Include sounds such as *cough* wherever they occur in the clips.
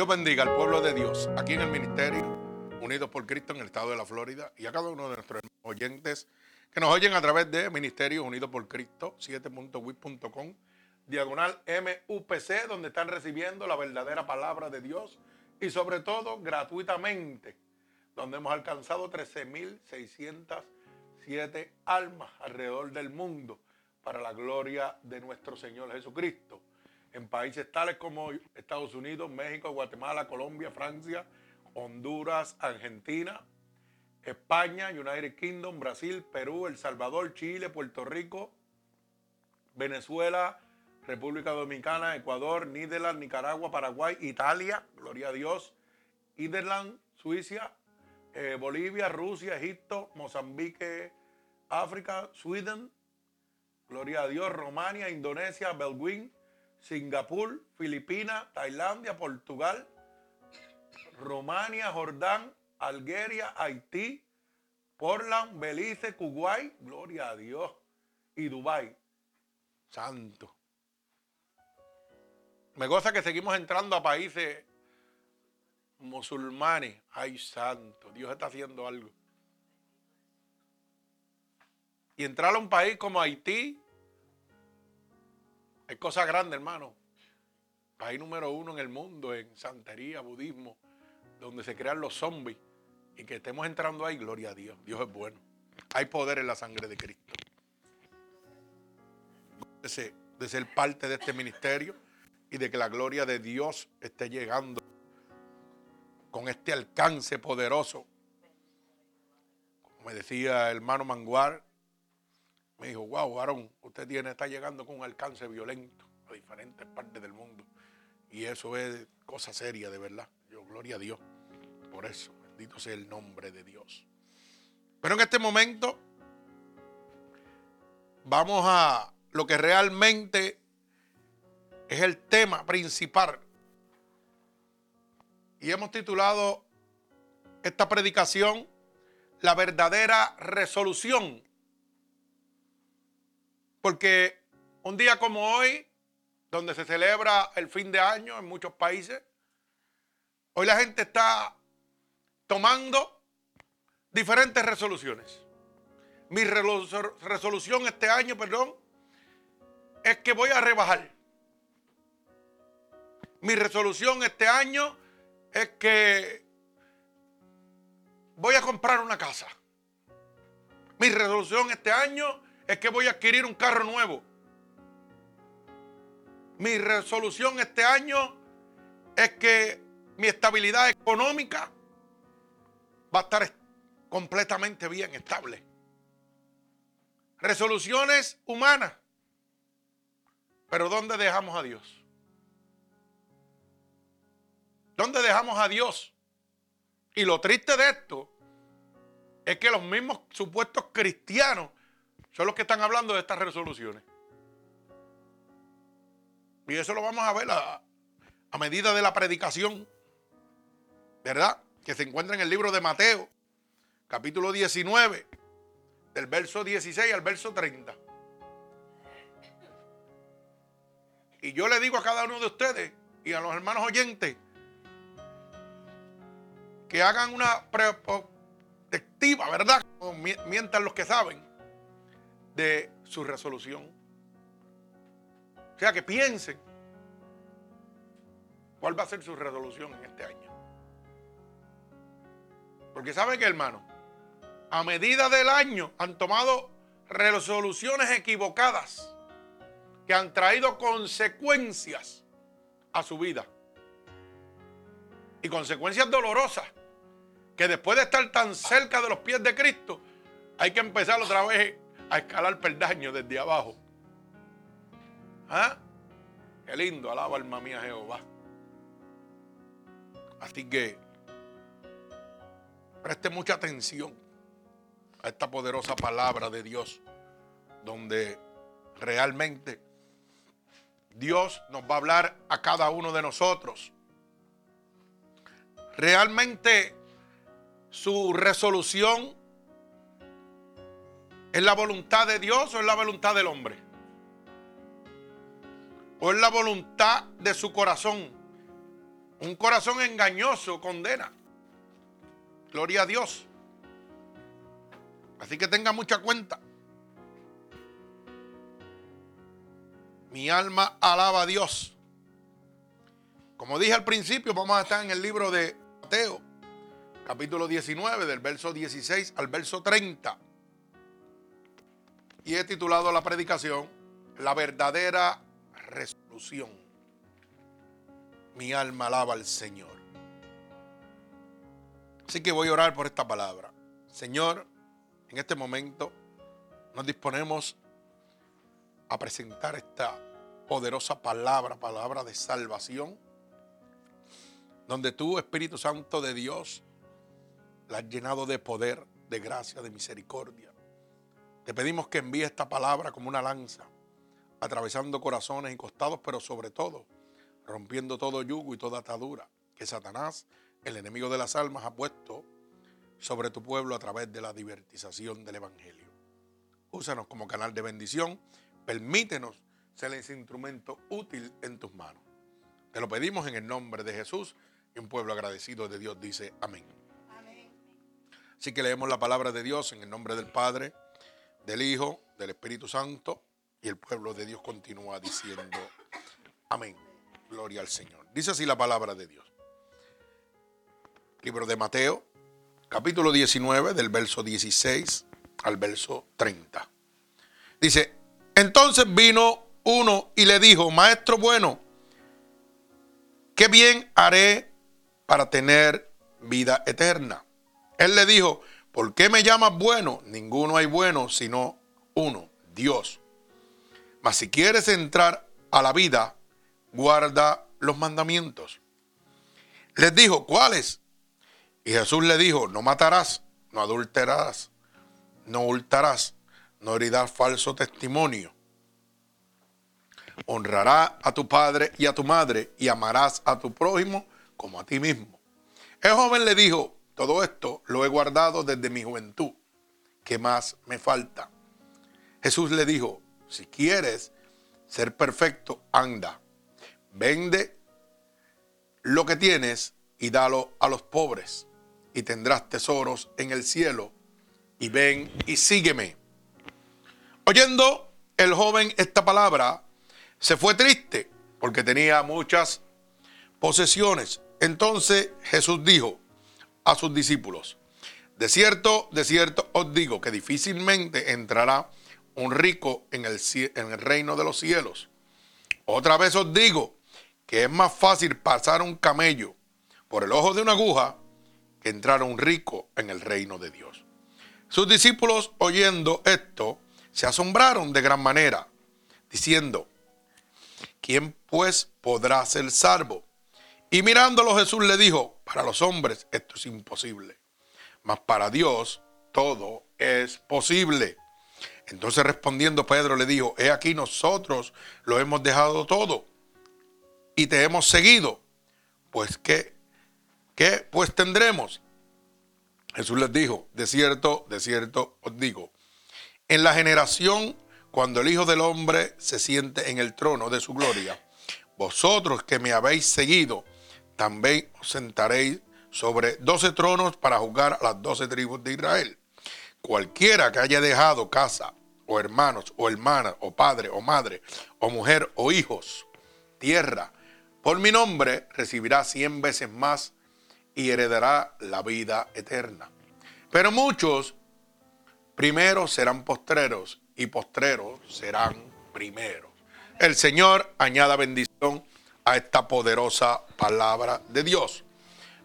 Dios bendiga al pueblo de Dios aquí en el ministerio, unidos por Cristo en el estado de la Florida y a cada uno de nuestros oyentes que nos oyen a través de Ministerios Unidos por Cristo, 7.wit.com, diagonal MUPC, donde están recibiendo la verdadera palabra de Dios y sobre todo gratuitamente, donde hemos alcanzado 13.607 almas alrededor del mundo para la gloria de nuestro Señor Jesucristo en países tales como Estados Unidos, México, Guatemala, Colombia, Francia, Honduras, Argentina, España, United Kingdom, Brasil, Perú, El Salvador, Chile, Puerto Rico, Venezuela, República Dominicana, Ecuador, Níderland, Nicaragua, Paraguay, Italia, gloria a Dios, Niderland, Suiza, eh, Bolivia, Rusia, Egipto, Mozambique, África, Sweden, gloria a Dios, Romania, Indonesia, Belguín, Singapur, Filipinas, Tailandia, Portugal, Romania, Jordán, Algeria, Haití, Portland, Belice, Kuwait, gloria a Dios, y Dubái. Santo. Me goza que seguimos entrando a países musulmanes. Ay, santo, Dios está haciendo algo. Y entrar a un país como Haití, es cosa grande, hermano. País número uno en el mundo en santería, budismo, donde se crean los zombies. Y que estemos entrando ahí, gloria a Dios. Dios es bueno. Hay poder en la sangre de Cristo. De de ser parte de este ministerio y de que la gloria de Dios esté llegando con este alcance poderoso. Como me decía el hermano Manguar, me dijo, wow, Aaron, usted tiene, está llegando con un alcance violento a diferentes partes del mundo. Y eso es cosa seria, de verdad. Yo, gloria a Dios por eso. Bendito sea el nombre de Dios. Pero en este momento vamos a lo que realmente es el tema principal. Y hemos titulado esta predicación La verdadera resolución porque un día como hoy, donde se celebra el fin de año en muchos países, hoy la gente está tomando diferentes resoluciones. Mi resolución este año, perdón, es que voy a rebajar. Mi resolución este año es que voy a comprar una casa. Mi resolución este año es que voy a adquirir un carro nuevo. Mi resolución este año es que mi estabilidad económica va a estar completamente bien, estable. Resoluciones humanas. Pero ¿dónde dejamos a Dios? ¿Dónde dejamos a Dios? Y lo triste de esto es que los mismos supuestos cristianos son los que están hablando de estas resoluciones. Y eso lo vamos a ver a, medida de la predicación, ¿verdad? Que se encuentra en el libro de Mateo, capítulo 19, del verso 16 al verso 30. Y yo le digo a cada uno de ustedes y a los hermanos oyentes que hagan una protectiva, ¿verdad? Mientan los que saben de su resolución. O sea, que piensen cuál va a ser su resolución en este año. Porque saben que, hermano, a medida del año han tomado resoluciones equivocadas que han traído consecuencias a su vida. Y consecuencias dolorosas que después de estar tan cerca de los pies de Cristo, hay que empezar otra vez a escalar peldaños desde abajo. ¿Ah? Qué lindo, alaba alma mía Jehová. Así que preste mucha atención a esta poderosa palabra de Dios, donde realmente Dios nos va a hablar a cada uno de nosotros. Realmente su resolución ¿Es la voluntad de Dios o es la voluntad del hombre? ¿O es la voluntad de su corazón? Un corazón engañoso condena. Gloria a Dios. Así que tenga mucha cuenta. Mi alma alaba a Dios. Como dije al principio, vamos a estar en el libro de Mateo, capítulo 19, del verso 16 al verso 30. Y he titulado la predicación La verdadera resolución. Mi alma alaba al Señor. Así que voy a orar por esta palabra. Señor, en este momento nos disponemos a presentar esta poderosa palabra, palabra de salvación, donde tú, Espíritu Santo de Dios, la has llenado de poder, de gracia, de misericordia. Te pedimos que envíe esta palabra como una lanza, atravesando corazones y costados, pero sobre todo rompiendo todo yugo y toda atadura que Satanás, el enemigo de las almas, ha puesto sobre tu pueblo a través de la divertización del Evangelio. Úsanos como canal de bendición, permítenos ser ese instrumento útil en tus manos. Te lo pedimos en el nombre de Jesús y un pueblo agradecido de Dios dice amén. amén. Así que leemos la palabra de Dios en el nombre del Padre, del Hijo, del Espíritu Santo y el pueblo de Dios continúa diciendo amén. Gloria al Señor. Dice así la palabra de Dios. Libro de Mateo, capítulo 19, del verso 16 al verso 30. Dice, entonces vino uno y le dijo, maestro bueno, ¿qué bien haré para tener vida eterna? Él le dijo, ¿por qué me llamas bueno? Ninguno hay bueno sino uno, Dios. Mas si quieres entrar a la vida, guarda los mandamientos. Les dijo, ¿cuáles? Y Jesús le dijo, no matarás, no adulterarás, no hurtarás, no herirás falso testimonio. Honrará a tu padre y a tu madre y amarás a tu prójimo como a ti mismo. El joven le dijo, todo esto lo he guardado desde mi juventud. ¿Qué más me falta? Jesús le dijo, si quieres ser perfecto, anda, vende lo que tienes y dalo a los pobres y tendrás tesoros en el cielo y ven y sígueme. Oyendo el joven esta palabra, se fue triste porque tenía muchas posesiones. Entonces Jesús dijo a sus discípulos, de cierto, de cierto os digo que difícilmente entrará un rico en el, en el reino de los cielos. Otra vez os digo que es más fácil pasar un camello por el ojo de una aguja que entrar un rico en el reino de Dios. Sus discípulos, oyendo esto, se asombraron de gran manera, diciendo, ¿quién pues podrá ser salvo? Y mirándolo Jesús le dijo, para los hombres esto es imposible, mas para Dios todo es posible. Entonces respondiendo Pedro le dijo, he aquí nosotros lo hemos dejado todo y te hemos seguido, pues ¿qué, qué pues tendremos? Jesús les dijo, de cierto, de cierto os digo, en la generación cuando el Hijo del Hombre se siente en el trono de su gloria, vosotros que me habéis seguido, también os sentaréis sobre doce tronos para juzgar a las doce tribus de Israel. Cualquiera que haya dejado casa, o hermanos, o hermanas, o padre, o madre, o mujer, o hijos, tierra, por mi nombre recibirá cien veces más y heredará la vida eterna. Pero muchos primeros serán postreros y postreros serán primeros. El Señor añada bendición a esta poderosa palabra de Dios.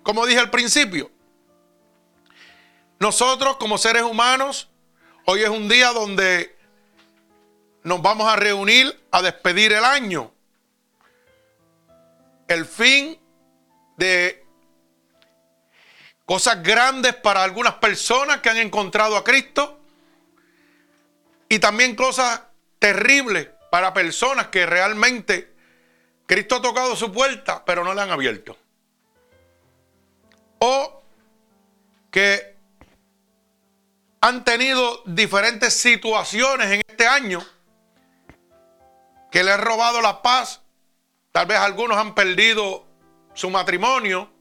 Como dije al principio, nosotros como seres humanos, hoy es un día donde nos vamos a reunir a despedir el año el fin de cosas grandes para algunas personas que han encontrado a Cristo y también cosas terribles para personas que realmente Cristo ha tocado su puerta pero no le han abierto. O que han tenido diferentes situaciones en este año que le han robado la paz Tal vez algunos han perdido su matrimonio,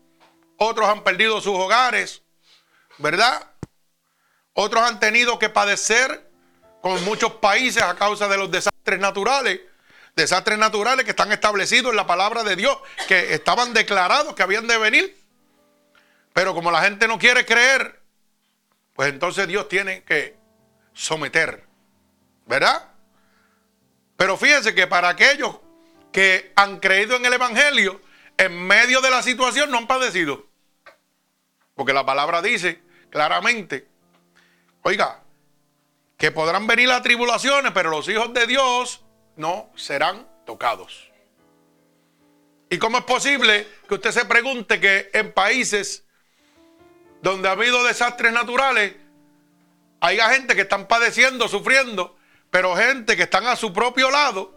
otros han perdido sus hogares, ¿verdad? Otros han tenido que padecer con muchos países a causa de los desastres naturales. Desastres naturales que están establecidos en la palabra de Dios, que estaban declarados que habían de venir. Pero como la gente no quiere creer, pues entonces Dios tiene que someter, ¿verdad? Pero fíjense que para aquellos que han creído en el Evangelio, en medio de la situación no han padecido. Porque la palabra dice claramente, oiga, que podrán venir las tribulaciones, pero los hijos de Dios no serán tocados. ¿Y cómo es posible que usted se pregunte que en países donde ha habido desastres naturales, haya gente que están padeciendo, sufriendo, pero gente que están a su propio lado,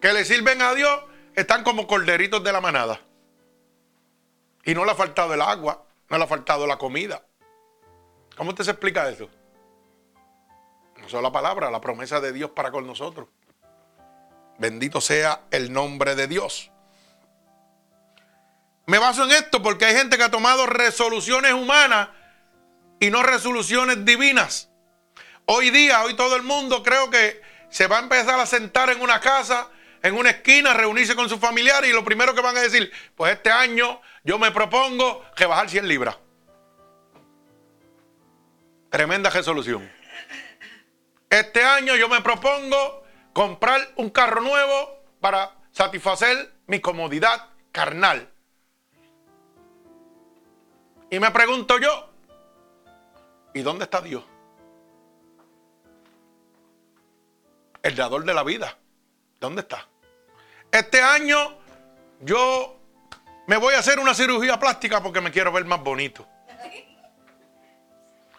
que le sirven a Dios, están como corderitos de la manada. Y no le ha faltado el agua, no le ha faltado la comida. ¿Cómo usted se explica eso? No solo la palabra, la promesa de Dios para con nosotros. Bendito sea el nombre de Dios. Me baso en esto porque hay gente que ha tomado resoluciones humanas y no resoluciones divinas. Hoy día, hoy todo el mundo creo que se va a empezar a sentar en una casa, en una esquina, reunirse con sus familiares y lo primero que van a decir, pues este año yo me propongo rebajar 100 libras. Tremenda resolución. Este año yo me propongo comprar un carro nuevo para satisfacer mi comodidad carnal. Y me pregunto yo, ¿y dónde está Dios? El dador de la vida. ¿Dónde está? Este año yo me voy a hacer una cirugía plástica porque me quiero ver más bonito.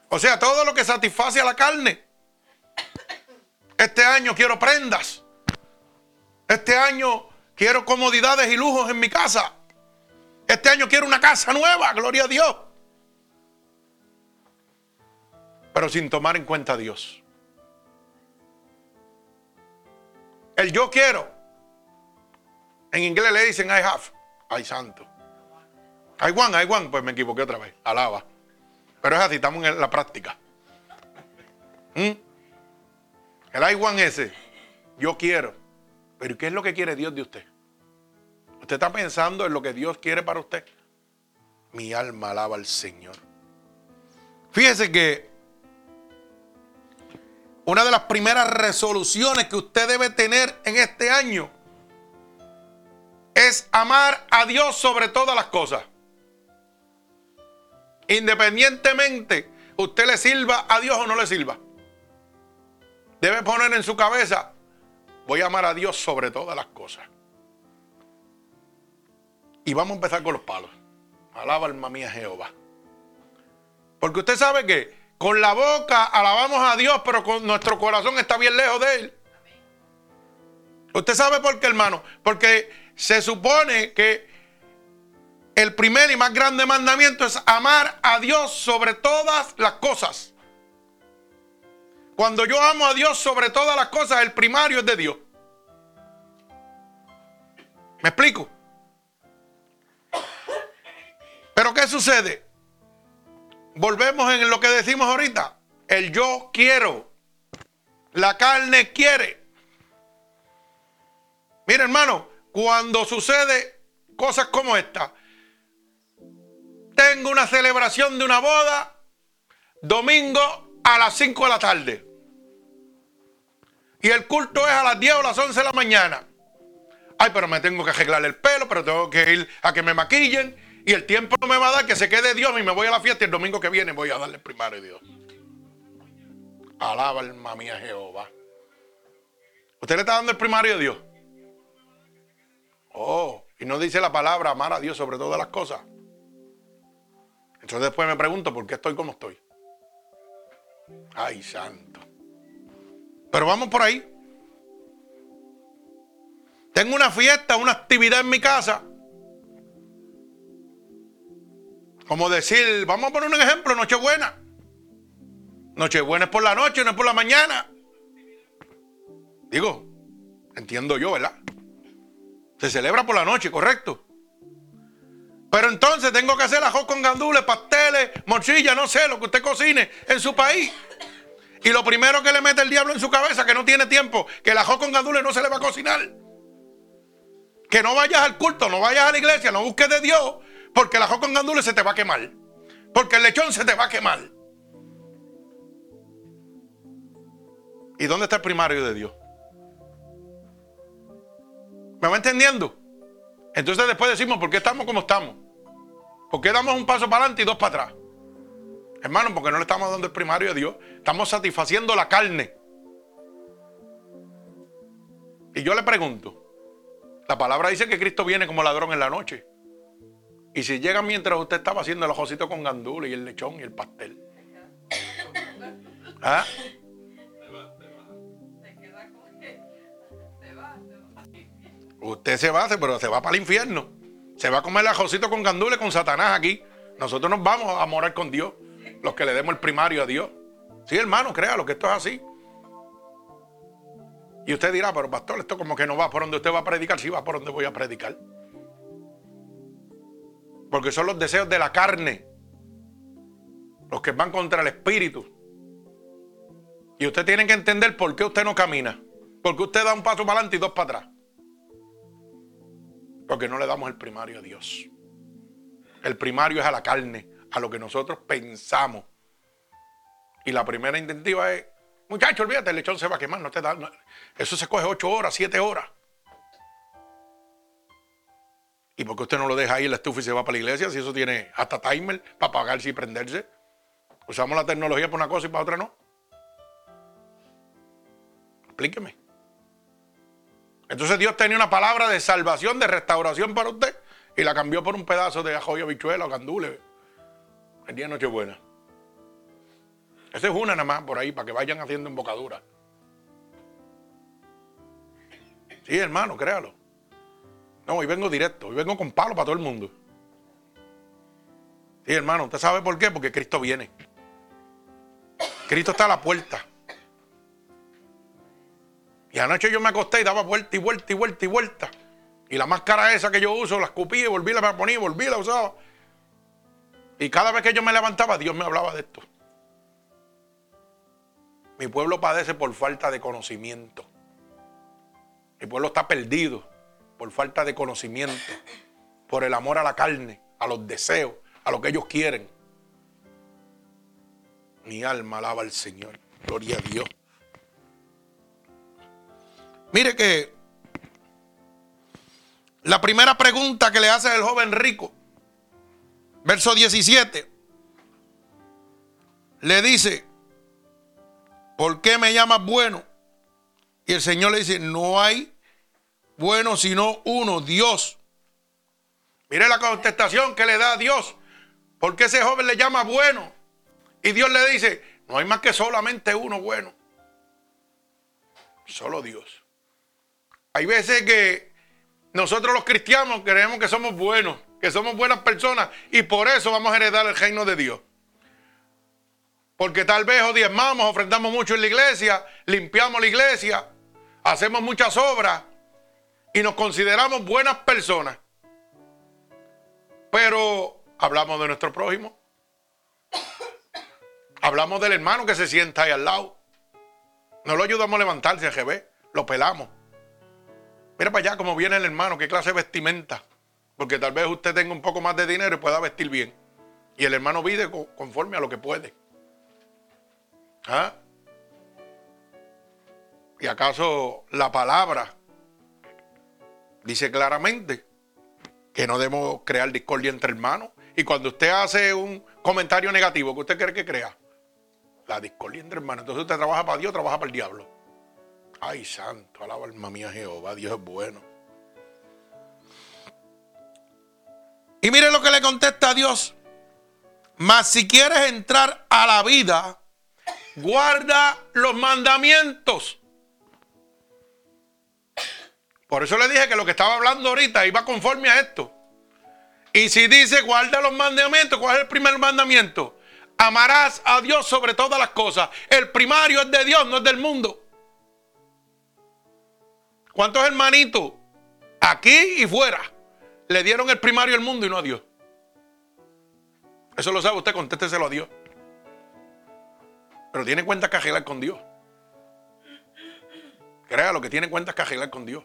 O sea, todo lo que satisface a la carne. Este año quiero prendas. Este año quiero comodidades y lujos en mi casa. Este año quiero una casa nueva, gloria a Dios. Pero sin tomar en cuenta a Dios. El yo quiero. En inglés le dicen I have. Ay, santo. I want, I want. Pues me equivoqué otra vez. Alaba. Pero es así, estamos en la práctica. ¿Mm? El I want ese. Yo quiero. Pero ¿qué es lo que quiere Dios de usted? ¿Usted está pensando en lo que Dios quiere para usted? Mi alma alaba al Señor. Fíjese que una de las primeras resoluciones que usted debe tener en este año es amar a Dios sobre todas las cosas. Independientemente usted le sirva a Dios o no le sirva. Debe poner en su cabeza, voy a amar a Dios sobre todas las cosas. Y vamos a empezar con los palos. Alaba alma mía Jehová. Porque usted sabe que con la boca alabamos a Dios, pero con nuestro corazón está bien lejos de Él. Usted sabe por qué, hermano. Porque se supone que el primer y más grande mandamiento es amar a Dios sobre todas las cosas. Cuando yo amo a Dios sobre todas las cosas, el primario es de Dios. ¿Me explico? Pero ¿qué sucede? Volvemos en lo que decimos ahorita. El yo quiero. La carne quiere. Mira hermano, cuando sucede cosas como esta, tengo una celebración de una boda domingo a las 5 de la tarde. Y el culto es a las 10 o las 11 de la mañana. Ay, pero me tengo que arreglar el pelo, pero tengo que ir a que me maquillen. Y el tiempo no me va a dar que se quede Dios y me voy a la fiesta y el domingo que viene voy a darle el primario a Dios. Alaba alma mía Jehová. ¿Usted le está dando el primario a Dios? Oh, y no dice la palabra amar a Dios sobre todas las cosas. Entonces después me pregunto por qué estoy como estoy. Ay, santo. Pero vamos por ahí. Tengo una fiesta, una actividad en mi casa. Como decir, vamos a poner un ejemplo, Nochebuena. Nochebuena es por la noche, no es por la mañana. Digo, entiendo yo, ¿verdad? Se celebra por la noche, correcto. Pero entonces tengo que hacer ajo con gandules, pasteles, morcilla, no sé, lo que usted cocine en su país. Y lo primero que le mete el diablo en su cabeza, que no tiene tiempo, que el ajo con gandules no se le va a cocinar. Que no vayas al culto, no vayas a la iglesia, no busques de Dios, porque el ajo con gandules se te va a quemar. Porque el lechón se te va a quemar. ¿Y dónde está el primario de Dios? ¿Me va entendiendo? Entonces después decimos, ¿por qué estamos como estamos? ¿Por qué damos un paso para adelante y dos para atrás? Hermano, porque no le estamos dando el primario a Dios. Estamos satisfaciendo la carne. Y yo le pregunto, la palabra dice que Cristo viene como ladrón en la noche. Y si llega mientras usted estaba haciendo el ojocito con gandula y el lechón y el pastel. *laughs* ¿Ah? Usted se va, pero se va para el infierno. Se va a comer el ajocito con gandule con Satanás aquí. Nosotros nos vamos a morar con Dios. Los que le demos el primario a Dios. Sí, hermano, créalo que esto es así. Y usted dirá, pero pastor, esto como que no va por donde usted va a predicar. Sí, va por donde voy a predicar. Porque son los deseos de la carne. Los que van contra el espíritu. Y usted tiene que entender por qué usted no camina. Porque usted da un paso para adelante y dos para atrás. Porque no le damos el primario a Dios. El primario es a la carne, a lo que nosotros pensamos. Y la primera intentiva es, muchacho, olvídate, el lechón se va a quemar, no te da. eso se coge ocho horas, siete horas. ¿Y por qué usted no lo deja ahí en la estufa y se va para la iglesia? Si eso tiene hasta timer para apagarse y prenderse. Usamos la tecnología para una cosa y para otra no. Explíqueme. Entonces Dios tenía una palabra de salvación, de restauración para usted y la cambió por un pedazo de ajo y habichuela o gandule el día de Nochebuena. Esa es una nada más por ahí para que vayan haciendo embocadura. Sí, hermano, créalo. No, hoy vengo directo, hoy vengo con palo para todo el mundo. Sí, hermano, ¿usted sabe por qué? Porque Cristo viene. Cristo está a la puerta. Y anoche yo me acosté y daba vuelta y vuelta y vuelta y vuelta. Y la máscara esa que yo uso, la escupí y volví, la ponía volví, la usaba. Y cada vez que yo me levantaba, Dios me hablaba de esto. Mi pueblo padece por falta de conocimiento. Mi pueblo está perdido por falta de conocimiento, por el amor a la carne, a los deseos, a lo que ellos quieren. Mi alma alaba al Señor. Gloria a Dios. Mire que la primera pregunta que le hace el joven rico, verso 17, le dice, ¿por qué me llamas bueno? Y el Señor le dice, no hay bueno sino uno, Dios. Mire la contestación que le da a Dios. ¿Por qué ese joven le llama bueno? Y Dios le dice, no hay más que solamente uno bueno. Solo Dios. Hay veces que nosotros los cristianos creemos que somos buenos, que somos buenas personas y por eso vamos a heredar el reino de Dios. Porque tal vez odiamos, ofrendamos mucho en la iglesia, limpiamos la iglesia, hacemos muchas obras y nos consideramos buenas personas. Pero hablamos de nuestro prójimo. Hablamos del hermano que se sienta ahí al lado. No lo ayudamos a levantarse, a GB, lo pelamos. Mira para allá cómo viene el hermano, qué clase de vestimenta. Porque tal vez usted tenga un poco más de dinero y pueda vestir bien. Y el hermano vive conforme a lo que puede. ¿Ah? ¿Y acaso la palabra dice claramente que no debemos crear discordia entre hermanos? Y cuando usted hace un comentario negativo, ¿qué usted cree que crea? La discordia entre hermanos. Entonces usted trabaja para Dios, trabaja para el diablo. Ay, santo, alaba alma mía Jehová, Dios es bueno. Y mire lo que le contesta a Dios. Mas si quieres entrar a la vida, guarda los mandamientos. Por eso le dije que lo que estaba hablando ahorita iba conforme a esto. Y si dice guarda los mandamientos, ¿cuál es el primer mandamiento? Amarás a Dios sobre todas las cosas. El primario es de Dios, no es del mundo. ¿Cuántos hermanitos aquí y fuera le dieron el primario al mundo y no a Dios? Eso lo sabe usted, contésteselo a Dios. Pero tiene cuentas que arreglar con Dios. lo que tiene cuentas que arreglar con Dios.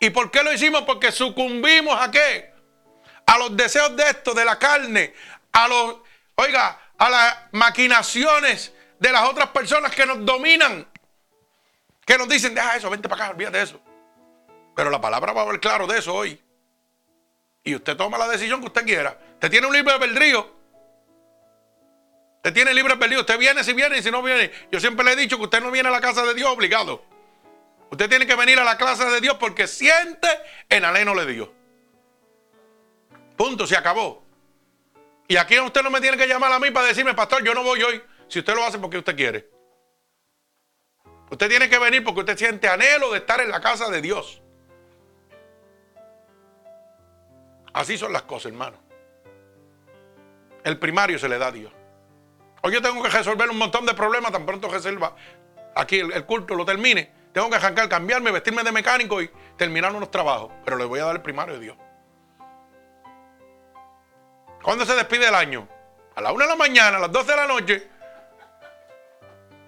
¿Y por qué lo hicimos? Porque sucumbimos a qué? A los deseos de esto, de la carne, a los, oiga, a las maquinaciones de las otras personas que nos dominan. Que nos dicen, deja eso, vente para acá, olvídate de eso. Pero la palabra va a hablar claro de eso hoy. Y usted toma la decisión que usted quiera. Usted tiene un libre albedrío. Usted tiene libre albedrío. Usted viene si viene y si no viene. Yo siempre le he dicho que usted no viene a la casa de Dios obligado. Usted tiene que venir a la casa de Dios porque siente en aleno de Dios. Punto, se acabó. Y aquí usted no me tiene que llamar a mí para decirme, pastor, yo no voy hoy. Si usted lo hace porque usted quiere. Usted tiene que venir porque usted siente anhelo de estar en la casa de Dios. Así son las cosas, hermano. El primario se le da a Dios. Hoy yo tengo que resolver un montón de problemas tan pronto reserva aquí el, culto lo termine. Tengo que arrancar, cambiarme, vestirme de mecánico y terminar unos trabajos. Pero le voy a dar el primario de Dios. ¿Cuándo se despide el año? A la una de la mañana, a las 12 de la noche.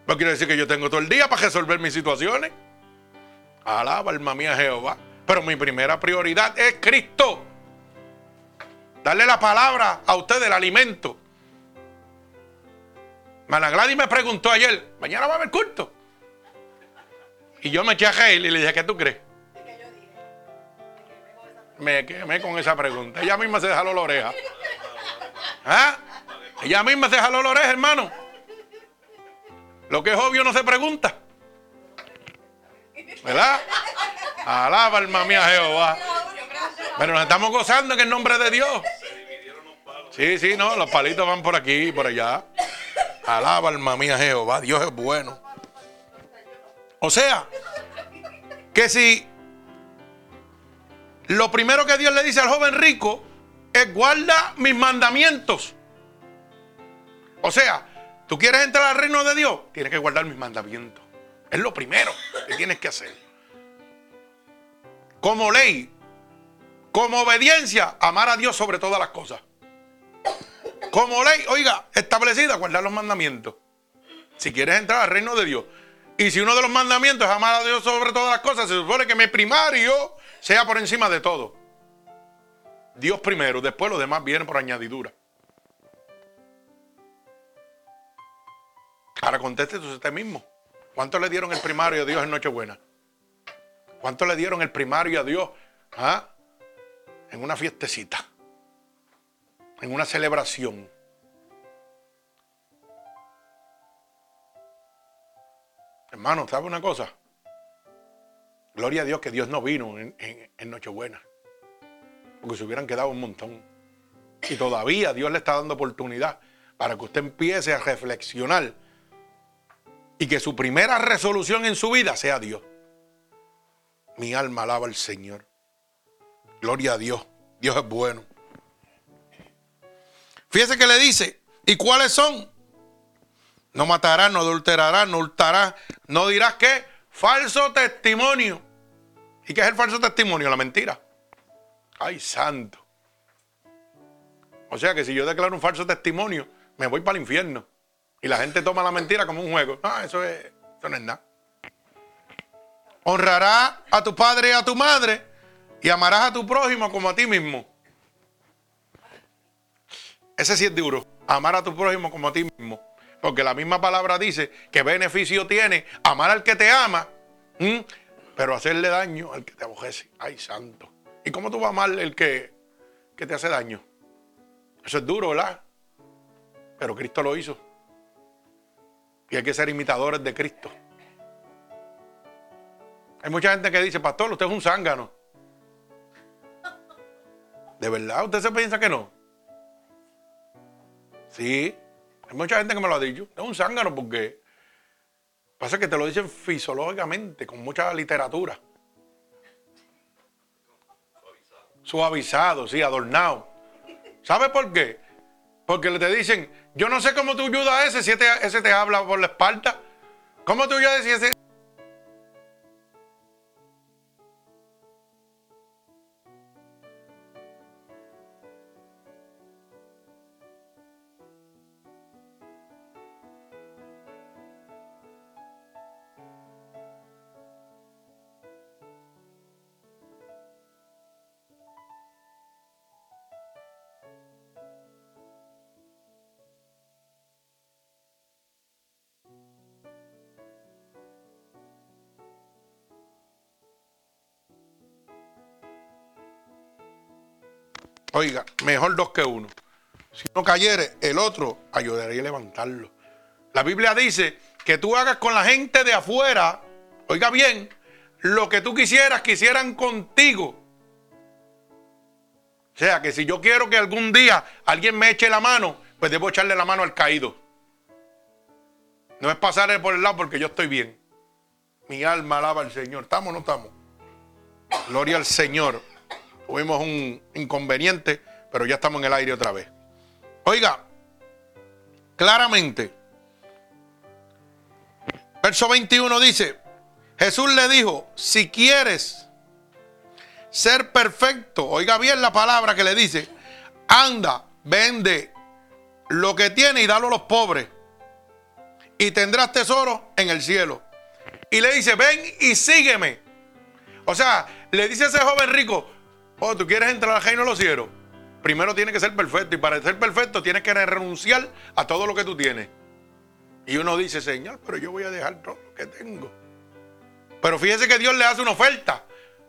No quiere decir que yo tengo todo el día para resolver mis situaciones. Alaba, alma mía, Jehová. Pero mi primera prioridad es Cristo. Darle la palabra a usted del alimento. Mana Gladys me preguntó ayer, mañana va a haber culto. Y yo me eché a reír y le dije, ¿qué tú crees? Me quemé con esa pregunta. Ella misma se jaló la oreja. ¿Ah? Ella misma se jaló la oreja, hermano. Lo que es obvio no se pregunta. ¿Verdad? Alaba alma mía Jehová. Pero nos estamos gozando en el nombre de Dios. Sí, sí, no, los palitos van por aquí y por allá. Alaba alma mía Jehová, Dios es bueno. O sea, que si lo primero que Dios le dice al joven rico es guarda mis mandamientos. O sea, tú quieres entrar al reino de Dios, tienes que guardar mis mandamientos. Es lo primero que tienes que hacer. Como ley, como obediencia, amar a Dios sobre todas las cosas. Como ley, oiga, establecida, guardar los mandamientos. Si quieres entrar al reino de Dios. Y si uno de los mandamientos es amar a Dios sobre todas las cosas, se supone que mi primario sea por encima de todo. Dios primero, después lo demás viene por añadidura. Ahora conteste usted mismo. ¿Cuánto le dieron el primario a Dios en Nochebuena? ¿Cuánto le dieron el primario a Dios ah? En una fiestecita? En una celebración. Hermano, ¿sabe una cosa? Gloria a Dios que Dios no vino en, en Nochebuena porque se hubieran quedado un montón. Y todavía Dios le está dando oportunidad para que usted empiece a reflexionar y que su primera resolución en su vida sea Dios. Mi alma alaba al Señor. Gloria a Dios. Dios es bueno. Fíjese que le dice, ¿y cuáles son? No matarás, no adulterarás, no hurtarás, no dirás qué. Falso testimonio. ¿Y qué es el falso testimonio? La mentira. Ay, santo. O sea que si yo declaro un falso testimonio, me voy para el infierno. Y la gente toma la mentira como un juego. Ah, eso, es, eso no es nada. Honrarás a tu padre y a tu madre y amarás a tu prójimo como a ti mismo. Ese sí es duro. Amar a tu prójimo como a ti mismo. Porque la misma palabra dice que beneficio tiene amar al que te ama, pero hacerle daño al que te abojece. Ay, santo. ¿Y cómo tú vas a amar el que, que te hace daño? Eso es duro, ¿verdad? Pero Cristo lo hizo. Y hay que ser imitadores de Cristo. Hay mucha gente que dice, pastor, usted es un zángano. ¿De verdad usted se piensa que no? Sí. Hay mucha gente que me lo ha dicho. Es un zángano porque pasa que te lo dicen fisiológicamente, con mucha literatura. Suavizado, sí, adornado. ¿Sabe por qué? Porque le te dicen, yo no sé cómo tú ayudas a ese si ese te habla por la espalda. ¿Cómo tú ayudas si ese... Oiga, mejor dos que uno. Si uno cayere, el otro ayudaría a levantarlo. La Biblia dice que tú hagas con la gente de afuera, oiga bien, lo que tú quisieras que hicieran contigo. O sea, que si yo quiero que algún día alguien me eche la mano, pues debo echarle la mano al caído. No es pasarle por el lado porque yo estoy bien. Mi alma alaba al Señor. ¿Estamos o no estamos? Gloria al Señor. Tuvimos un inconveniente, pero ya estamos en el aire otra vez. Oiga, claramente, verso 21 dice, Jesús le dijo, si quieres ser perfecto, oiga bien la palabra que le dice, anda, vende lo que tiene y dalo a los pobres y tendrás tesoro en el cielo. Y le dice, ven y sígueme. O sea, le dice a ese joven rico, oh, tú quieres entrar al reino de los cielos. Primero tiene que ser perfecto y para ser perfecto tienes que renunciar a todo lo que tú tienes. Y uno dice, Señor, pero yo voy a dejar todo lo que tengo. Pero fíjese que Dios le hace una oferta.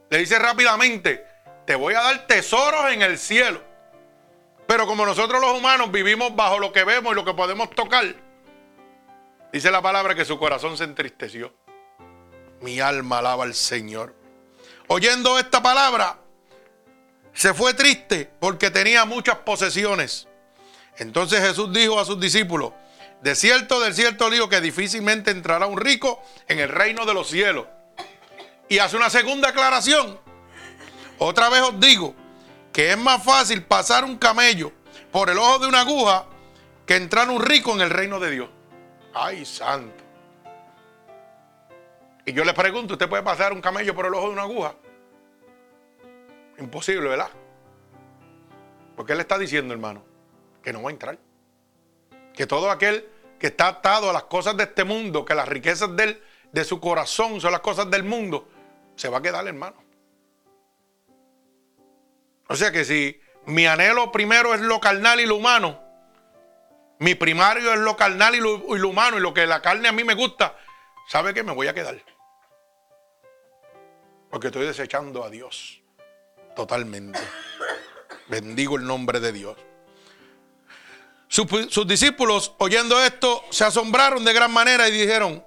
Le dice rápidamente, te voy a dar tesoros en el cielo. Pero como nosotros los humanos vivimos bajo lo que vemos y lo que podemos tocar, Dice la palabra que su corazón se entristeció. Mi alma alaba al Señor. Oyendo esta palabra, se fue triste porque tenía muchas posesiones. Entonces Jesús dijo a sus discípulos, de cierto, del cierto digo que difícilmente entrará un rico en el reino de los cielos. Y hace una segunda aclaración. Otra vez os digo que es más fácil pasar un camello por el ojo de una aguja que entrar un rico en el reino de Dios. Ay, santo. Y yo le pregunto, ¿usted puede pasar un camello por el ojo de una aguja? Imposible, ¿verdad? Porque él está diciendo, hermano, que no va a entrar. Que todo aquel que está atado a las cosas de este mundo, que las riquezas de, de su corazón son las cosas del mundo, se va a quedar, hermano. O sea que si mi anhelo primero es lo carnal y lo humano, mi primario es lo carnal y lo, humano y lo que la carne a mí me gusta, ¿sabe qué? Me voy a quedar. Porque estoy desechando a Dios totalmente. Bendigo el nombre de Dios. Sus, discípulos, oyendo esto, se asombraron de gran manera y dijeron,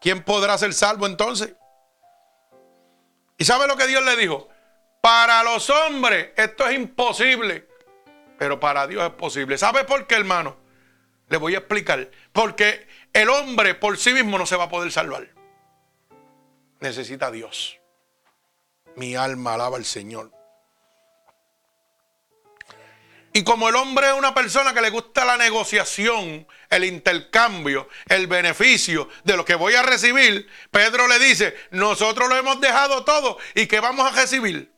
¿quién podrá ser salvo entonces? ¿Y sabe lo que Dios le dijo? Para los hombres esto es imposible, pero para Dios es posible. ¿Sabe por qué, hermano? Le voy a explicar. Porque el hombre por sí mismo no se va a poder salvar. Necesita a Dios. Mi alma alaba al Señor. Y como el hombre es una persona que le gusta la negociación, el intercambio, el beneficio de lo que voy a recibir, Pedro le dice, nosotros lo hemos dejado todo y ¿qué vamos a recibir?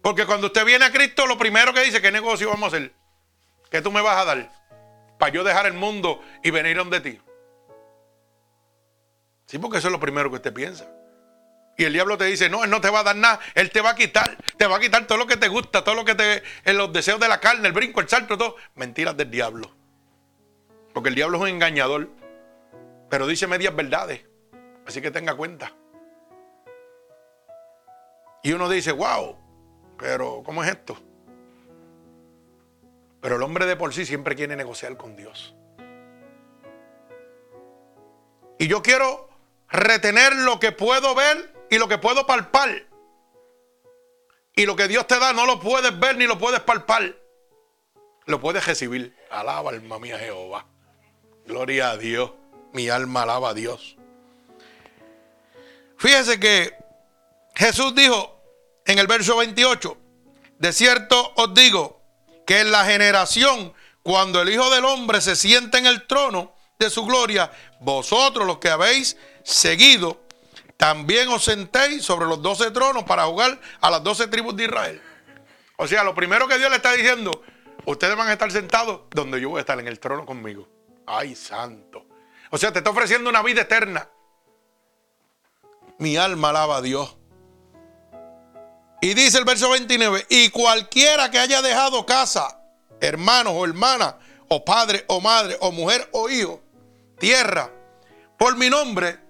Porque cuando usted viene a Cristo, lo primero que dice, ¿qué negocio vamos a hacer? ¿Qué tú me vas a dar? Para yo dejar el mundo y venir donde ti. Sí, porque eso es lo primero que usted piensa. Y el diablo te dice, no, él no te va a dar nada, él te va a quitar, te va a quitar todo lo que te gusta, todo lo que te, en los deseos de la carne, el brinco, el salto, todo. Mentiras del diablo. Porque el diablo es un engañador, pero dice medias verdades. Así que tenga cuenta. Y uno dice, wow, pero ¿cómo es esto? Pero el hombre de por sí siempre quiere negociar con Dios. Y yo quiero retener lo que puedo ver y lo que puedo palpar. Y lo que Dios te da no lo puedes ver ni lo puedes palpar. Lo puedes recibir. Alaba alma mía Jehová. Gloria a Dios. Mi alma alaba a Dios. Fíjese que Jesús dijo en el verso 28, de cierto os digo que en la generación, cuando el Hijo del Hombre se sienta en el trono de su gloria, vosotros los que habéis seguido, también os sentéis sobre los doce tronos para jugar a las doce tribus de Israel. O sea, lo primero que Dios le está diciendo, ustedes van a estar sentados donde yo voy a estar en el trono conmigo. Ay, santo. O sea, te está ofreciendo una vida eterna. Mi alma alaba a Dios. Y dice el verso 29, y cualquiera que haya dejado casa, hermanos o hermanas, o padre o madre, o mujer o hijo, tierra, por mi nombre,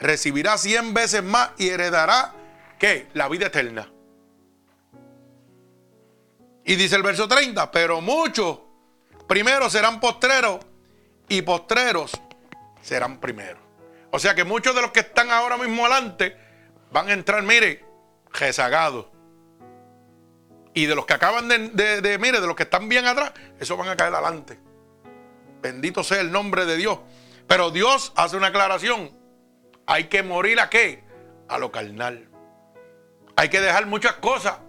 recibirá cien veces más y heredará, ¿qué? La vida eterna. Y dice el verso 30, pero muchos primeros serán postreros y postreros serán primeros. O sea que muchos de los que están ahora mismo adelante van a entrar, mire, rezagados. Y de los que acaban de, de, mire, de los que están bien atrás, esos van a caer adelante. Bendito sea el nombre de Dios. Pero Dios hace una aclaración. Hay que morir a qué? A lo carnal. Hay que dejar muchas cosas.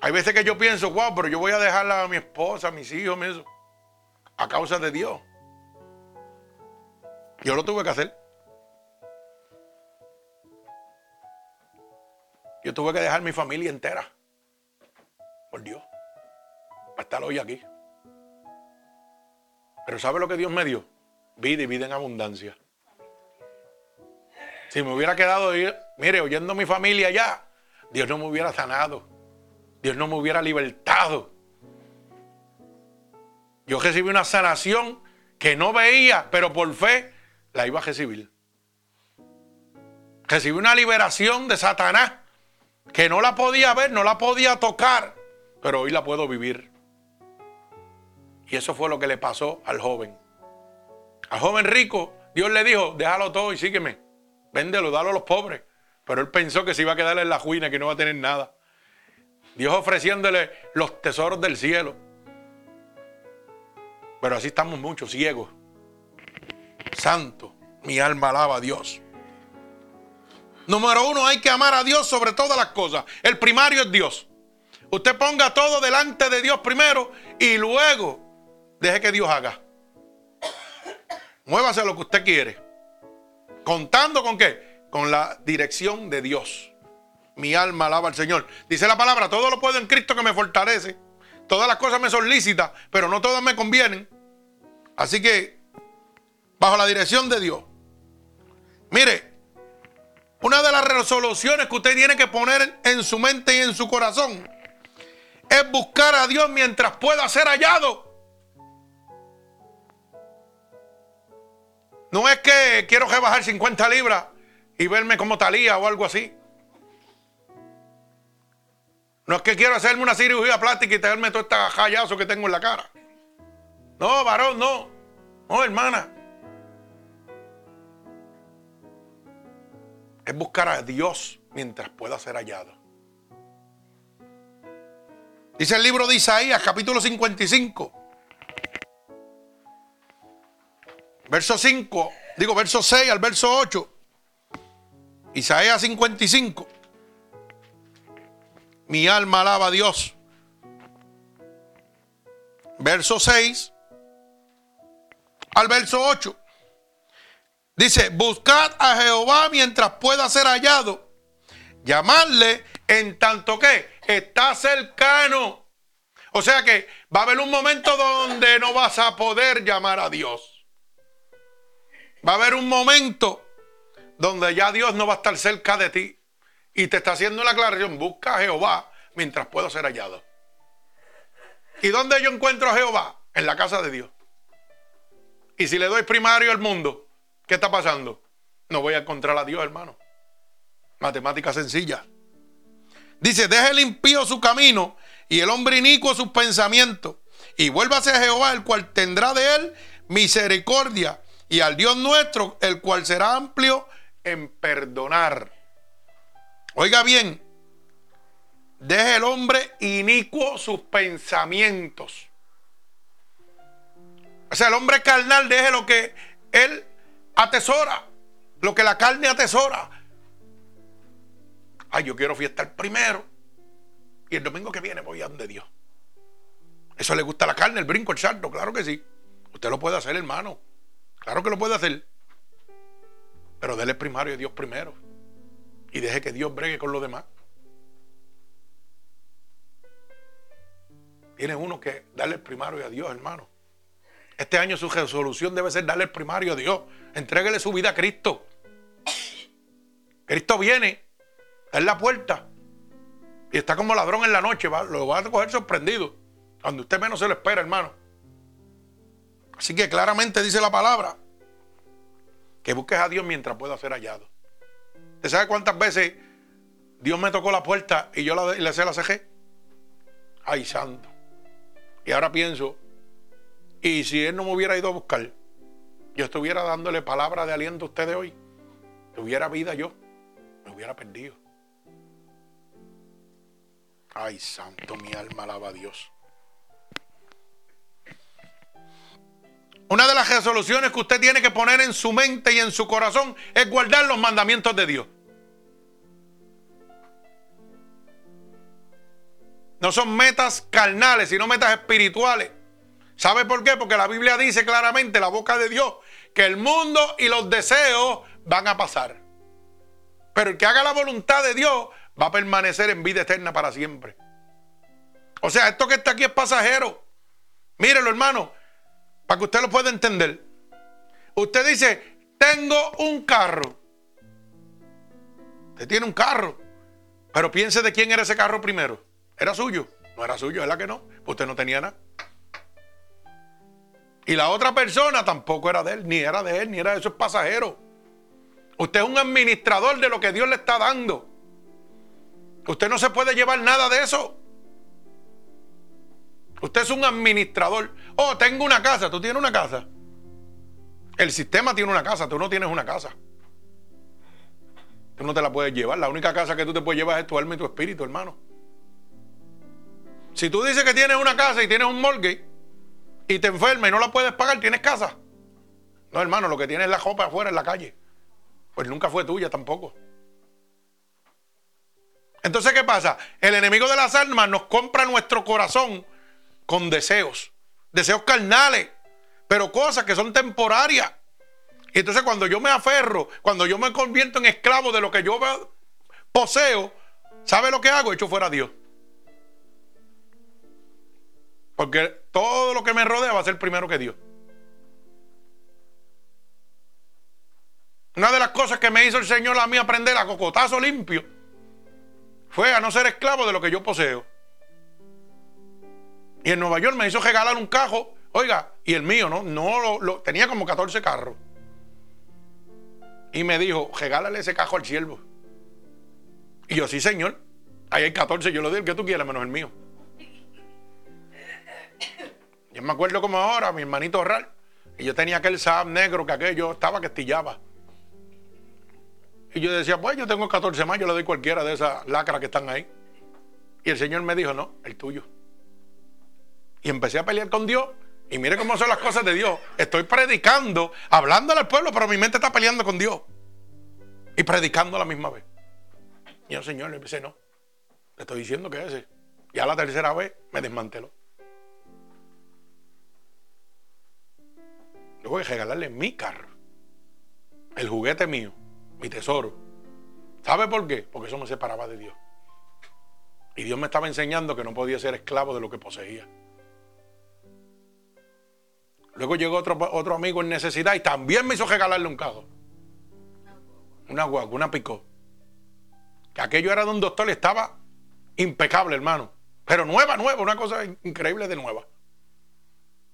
Hay veces que yo pienso, wow, pero yo voy a dejarla a mi esposa, a mis hijos, eso, a causa de Dios. Yo lo tuve que hacer. Yo tuve que dejar mi familia entera. Por Dios. Para estar hoy aquí. Pero ¿sabe lo que Dios me dio? Vida y vida en abundancia. Si me hubiera quedado, mire, oyendo mi familia ya, Dios no me hubiera sanado. Dios no me hubiera libertado. Yo recibí una sanación que no veía, pero por fe la iba a recibir. Recibí una liberación de Satanás que no la podía ver, no la podía tocar, pero hoy la puedo vivir. Y eso fue lo que le pasó al joven. Al joven rico, Dios le dijo, déjalo todo y sígueme. Véndelo, dalo a los pobres. Pero él pensó que se iba a quedar en la ruina, que no va a tener nada. Dios ofreciéndole los tesoros del cielo. Pero así estamos muchos ciegos. Santo, mi alma alaba a Dios. Número uno, hay que amar a Dios sobre todas las cosas. El primario es Dios. Usted ponga todo delante de Dios primero y luego deje que Dios haga. Muévase lo que usted quiere. Contando con qué? Con la dirección de Dios. Mi alma alaba al Señor. Dice la palabra, todo lo puedo en Cristo que me fortalece. Todas las cosas me son pero no todas me convienen. Así que, bajo la dirección de Dios. Mire, una de las resoluciones que usted tiene que poner en su mente y en su corazón es buscar a Dios mientras pueda ser hallado. No es que quiero rebajar 50 libras y verme como talía o algo así. No es que quiero hacerme una cirugía plástica y tenerme todo este jallazo que tengo en la cara. No, varón, no. No, hermana. es buscar a Dios mientras pueda ser hallado. Dice el libro de Isaías, capítulo 55, verso 5, digo verso 6 al verso 8. Isaías 55. Mi alma alaba a Dios. Verso 6 al verso 8. Dice, buscad a Jehová mientras pueda ser hallado. Llamadle en tanto que está cercano. O sea que va a haber un momento donde no vas a poder llamar a Dios. Va a haber un momento donde ya Dios no va a estar cerca de ti. Y te está haciendo la aclaración, busca a Jehová mientras pueda ser hallado. ¿Y dónde yo encuentro a Jehová? En la casa de Dios. Y si le doy primario al mundo, ¿Qué está pasando? No voy a encontrar a Dios, hermano. Matemática sencilla. Dice, deje el impío su camino y el hombre inicuo sus pensamientos. Y vuélvase a Jehová, el cual tendrá de él misericordia. Y al Dios nuestro, el cual será amplio en perdonar. Oiga bien, deje el hombre inicuo sus pensamientos. O sea, el hombre carnal deje lo que él atesora lo que la carne atesora. Ay, yo quiero fiestar primero. Y el domingo que viene voy a donde Dios. Eso le gusta la carne, el brinco, el salto, claro que sí. Usted lo puede hacer, hermano. Claro que lo puede hacer. Pero déle primario a Dios primero. Y deje que Dios bregue con lo demás. Tiene uno que darle primario a Dios, hermano. Este año su resolución debe ser darle primario a Dios. Entréguele su vida a Cristo. Cristo viene, está en la puerta. Y está como ladrón en la noche. lo va a coger sorprendido. Cuando usted menos se lo espera, hermano. Así que claramente dice la palabra. Que busques a Dios mientras pueda ser hallado. ¿Usted sabe cuántas veces Dios me tocó la puerta y yo la, le la cejé. Ay, santo. Y ahora pienso, y si Él no me hubiera ido a buscar, yo estuviera dándole palabra de aliento a ustedes hoy, tuviera vida yo, me hubiera perdido. Ay, santo, mi alma alaba a Dios. Una de las resoluciones que usted tiene que poner en su mente y en su corazón es guardar los mandamientos de Dios. No son metas carnales, sino metas espirituales. ¿Sabe por qué? Porque la Biblia dice claramente, la boca de Dios, que el mundo y los deseos van a pasar. Pero el que haga la voluntad de Dios va a permanecer en vida eterna para siempre. O sea, esto que está aquí es pasajero. Mírelo, hermano, para que usted lo pueda entender. Usted dice, tengo un carro. Usted tiene un carro. Pero piense de quién era ese carro primero. ¿Era suyo? No era suyo, la que no. Usted no tenía nada. Y la otra persona tampoco era de él, ni era de él, ni era de esos pasajeros. Usted es un administrador de lo que Dios le está dando. Usted no se puede llevar nada de eso. Usted es un administrador. Oh, tengo una casa. ¿Tú tienes una casa? El sistema tiene una casa. Tú no tienes una casa. Tú no te la puedes llevar. La única casa que tú te puedes llevar es tu alma y tu espíritu, hermano. Si tú dices que tienes una casa y tienes un mortgage y te enfermas y no la puedes pagar, ¿tienes casa? No, hermano, lo que tienes es la ropa afuera en la calle. Pues nunca fue tuya tampoco. Entonces, ¿qué pasa? El enemigo de las almas nos compra nuestro corazón con deseos, deseos carnales, pero cosas que son temporarias. Y entonces cuando yo me aferro, cuando yo me convierto en esclavo de lo que yo poseo, ¿sabe lo que hago? Echo fuera a Dios. Porque todo lo que me rodea va a ser primero que Dios. Una de las cosas que me hizo el Señor a mí aprender a cocotazo limpio fue a no ser esclavo de lo que yo poseo. Y en Nueva York me hizo regalar un cajo, oiga, y el mío, ¿no? No lo, tenía como 14 carros. Y me dijo, regálale ese cajo al siervo. Y yo, sí, señor. Ahí hay 14, yo lo doy el que tú quieras, menos el mío. Yo me acuerdo como ahora, mi hermanito Ral. Y yo tenía aquel Saab negro que aquello estaba que estillaba. Y yo decía, pues yo tengo 14 más, yo le doy cualquiera de esas lacras que están ahí. Y el Señor me dijo, no, el tuyo. Y empecé a pelear con Dios. Y mire cómo son las cosas de Dios. Estoy predicando, hablándole al pueblo, pero mi mente está peleando con Dios. Y predicando a la misma vez. Y el Señor le dice, no, le estoy diciendo que ese. Ya la tercera vez me desmanteló. Yo voy a regalarle mi carro. El juguete mío. Mi tesoro. ¿Sabe por qué? Porque eso me separaba de Dios. Y Dios me estaba enseñando que no podía ser esclavo de lo que poseía. Luego llegó otro, otro amigo en necesidad y también me hizo regalarle un carro. Una guagua, una picó. Que aquello era de un doctor y estaba impecable, hermano. Pero nueva, nueva, una cosa increíble de nueva.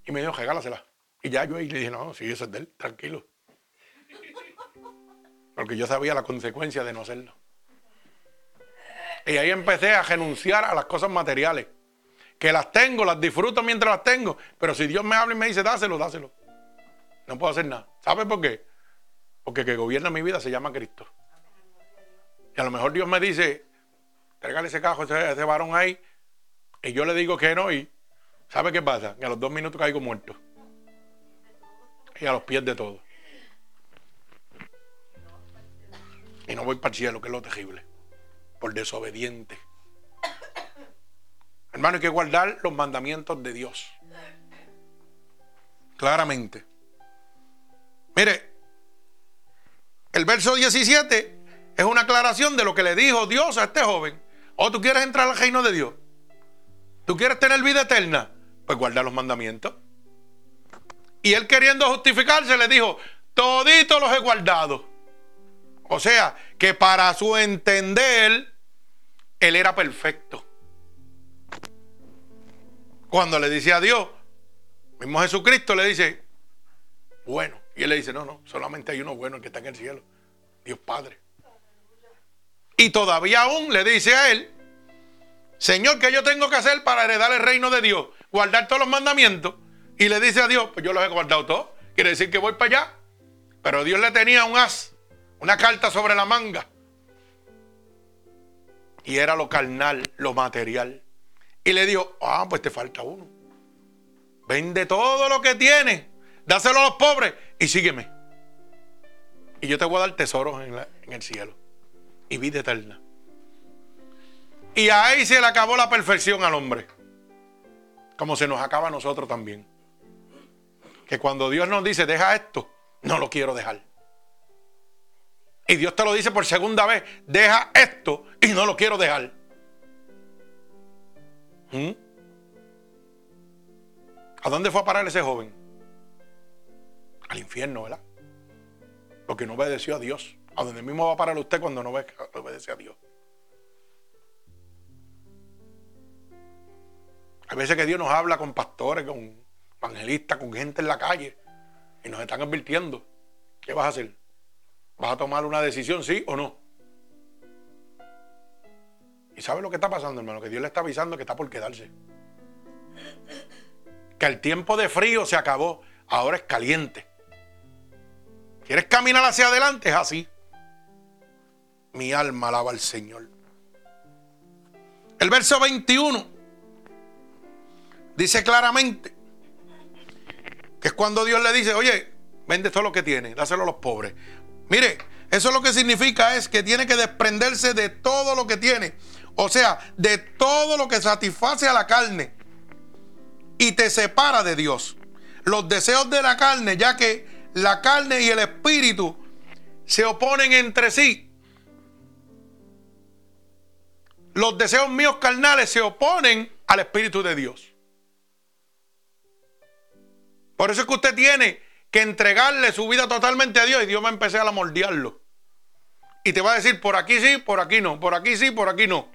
Y me dijo, regálasela. Y ya yo ahí le dije, no, si eso es de él, tranquilo. Porque yo sabía la consecuencia de no hacerlo. Y ahí empecé a renunciar a las cosas materiales. Que las tengo, las disfruto mientras las tengo. Pero si Dios me habla y me dice, dáselo, dáselo. No puedo hacer nada. ¿Sabe por qué? Porque el que gobierna mi vida se llama Cristo. Y a lo mejor Dios me dice, tráigale ese cajo, ese, ese varón ahí. Y yo le digo que no. Y ¿sabe qué pasa? Que a los dos minutos caigo muerto y a los pies de todo. Y no voy para el cielo, que es lo terrible, por desobediente. Hermano, hay que guardar los mandamientos de Dios. Claramente. Mire, el verso 17 es una aclaración de lo que le dijo Dios a este joven. Oh, tú quieres entrar al reino de Dios. Tú quieres tener vida eterna. Pues guarda los mandamientos. Y él queriendo justificarse le dijo, todito los he guardado. O sea, que para su entender, él era perfecto. Cuando le dice a Dios, mismo Jesucristo le dice, bueno. Y él le dice, no, no, solamente hay uno bueno, que está en el cielo. Dios Padre. Y todavía aún le dice a él, Señor, ¿qué yo tengo que hacer para heredar el reino de Dios? Guardar todos los mandamientos. Y le dice a Dios, pues yo los he guardado todos. Quiere decir que voy para allá. Pero Dios le tenía un as, una carta sobre la manga. Y era lo carnal, lo material. Y le dijo, ah, pues te falta uno. Vende todo lo que tienes, dáselo a los pobres y sígueme. Y yo te voy a dar tesoros en, en el cielo y vida eterna. Y ahí se le acabó la perfección al hombre. Como se nos acaba a nosotros también. Que cuando Dios nos dice, deja esto, no lo quiero dejar. Y Dios te lo dice por segunda vez, deja esto y no lo quiero dejar. ¿Mm? ¿A dónde fue a parar ese joven? Al infierno, ¿verdad? Porque no obedeció a Dios. A donde mismo va a parar usted cuando no obedece a Dios. Hay veces que Dios nos habla con pastores, con evangelistas, con gente en la calle y nos están advirtiendo. ¿Qué vas a hacer? ¿Vas a tomar una decisión, sí o no? ¿Y sabe lo que está pasando, hermano? Que Dios le está avisando que está por quedarse. Que el tiempo de frío se acabó, ahora es caliente. ¿Quieres caminar hacia adelante? Es así. Mi alma alaba al Señor. El verso 21 dice claramente que es cuando Dios le dice, oye, vende todo lo que tiene, dáselo a los pobres. Mire, eso lo que significa es que tiene que desprenderse de todo lo que tiene. O sea, de todo lo que satisface a la carne y te separa de Dios. Los deseos de la carne, ya que la carne y el espíritu se oponen entre sí. Los deseos míos carnales se oponen al espíritu de Dios. Por eso es que usted tiene que entregarle su vida totalmente a Dios y Dios va a empezar a moldearlo. Y te va a decir, por aquí sí, por aquí no, por aquí sí, por aquí no.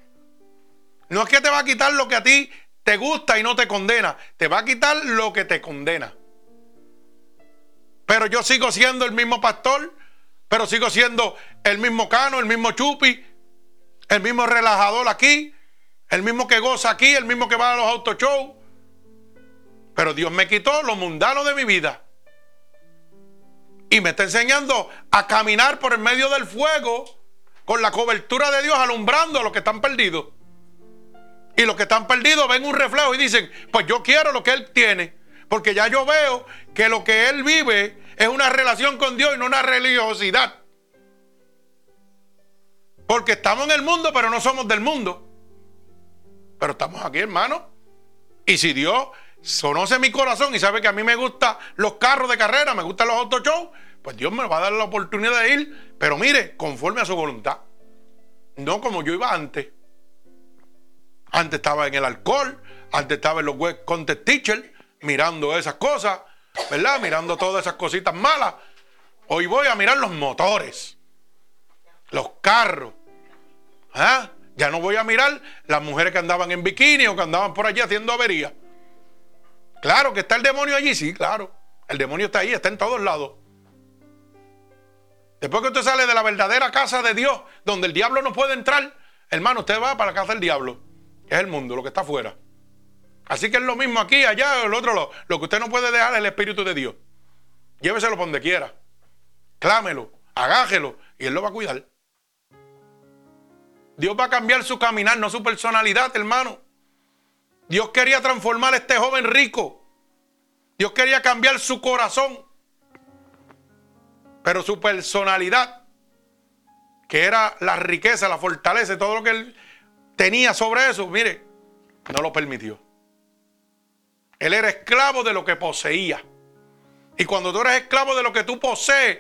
No es que te va a quitar lo que a ti te gusta y no te condena, te va a quitar lo que te condena. Pero yo sigo siendo el mismo pastor, pero sigo siendo el mismo cano, el mismo chupi, el mismo relajador aquí, el mismo que goza aquí, el mismo que va a los autoshows. Pero Dios me quitó lo mundano de mi vida. Y me está enseñando a caminar por el medio del fuego con la cobertura de Dios alumbrando a los que están perdidos. Y los que están perdidos ven un reflejo y dicen, pues yo quiero lo que Él tiene. Porque ya yo veo que lo que Él vive es una relación con Dios y no una religiosidad. Porque estamos en el mundo, pero no somos del mundo. Pero estamos aquí, hermano. Y si Dios conoce mi corazón y sabe que a mí me gustan los carros de carrera, me gustan los auto pues Dios me va a dar la oportunidad de ir, pero mire, conforme a su voluntad. No como yo iba antes. Antes estaba en el alcohol, antes estaba en los web content teacher, mirando esas cosas, ¿verdad? Mirando todas esas cositas malas. Hoy voy a mirar los motores, los carros. ¿Ah? Ya no voy a mirar las mujeres que andaban en bikini o que andaban por allí haciendo avería. Claro que está el demonio allí, sí, claro. El demonio está ahí, está en todos lados. Después que usted sale de la verdadera casa de Dios, donde el diablo no puede entrar, hermano, usted va para la casa del diablo. Es el mundo, lo que está afuera. Así que es lo mismo aquí, allá, el otro lado. Lo que usted no puede dejar es el Espíritu de Dios. Lléveselo por donde quiera. Clámelo, agájelo y Él lo va a cuidar. Dios va a cambiar su caminar, no su personalidad, hermano. Dios quería transformar a este joven rico. Dios quería cambiar su corazón. Pero su personalidad, que era la riqueza, la fortaleza, todo lo que él tenía sobre eso, mire, no lo permitió. Él era esclavo de lo que poseía. Y cuando tú eres esclavo de lo que tú posees,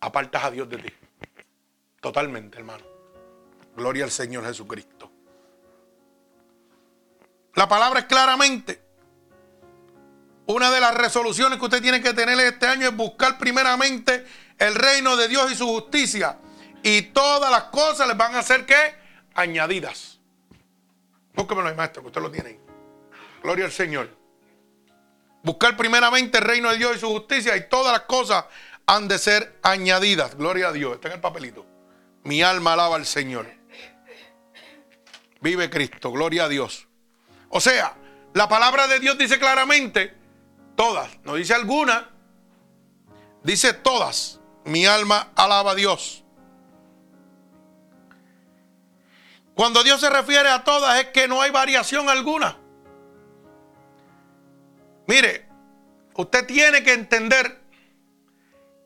apartas a Dios de ti. Totalmente, hermano. Gloria al Señor Jesucristo. La palabra es claramente. Una de las resoluciones que usted tiene que tener este año es buscar primeramente el reino de Dios y su justicia. Y todas las cosas les van a ser que añadidas. Búsquemelo ahí, maestro, que usted lo tiene ahí. Gloria al Señor. Buscar primeramente el reino de Dios y su justicia y todas las cosas han de ser añadidas. Gloria a Dios. Está en el papelito. Mi alma alaba al Señor. vive Cristo. Gloria a Dios. O sea, la palabra de Dios dice claramente, todas, no dice alguna, dice todas. Mi alma alaba a Dios. Cuando Dios se refiere a todas es que no hay variación alguna. Mire, usted tiene que entender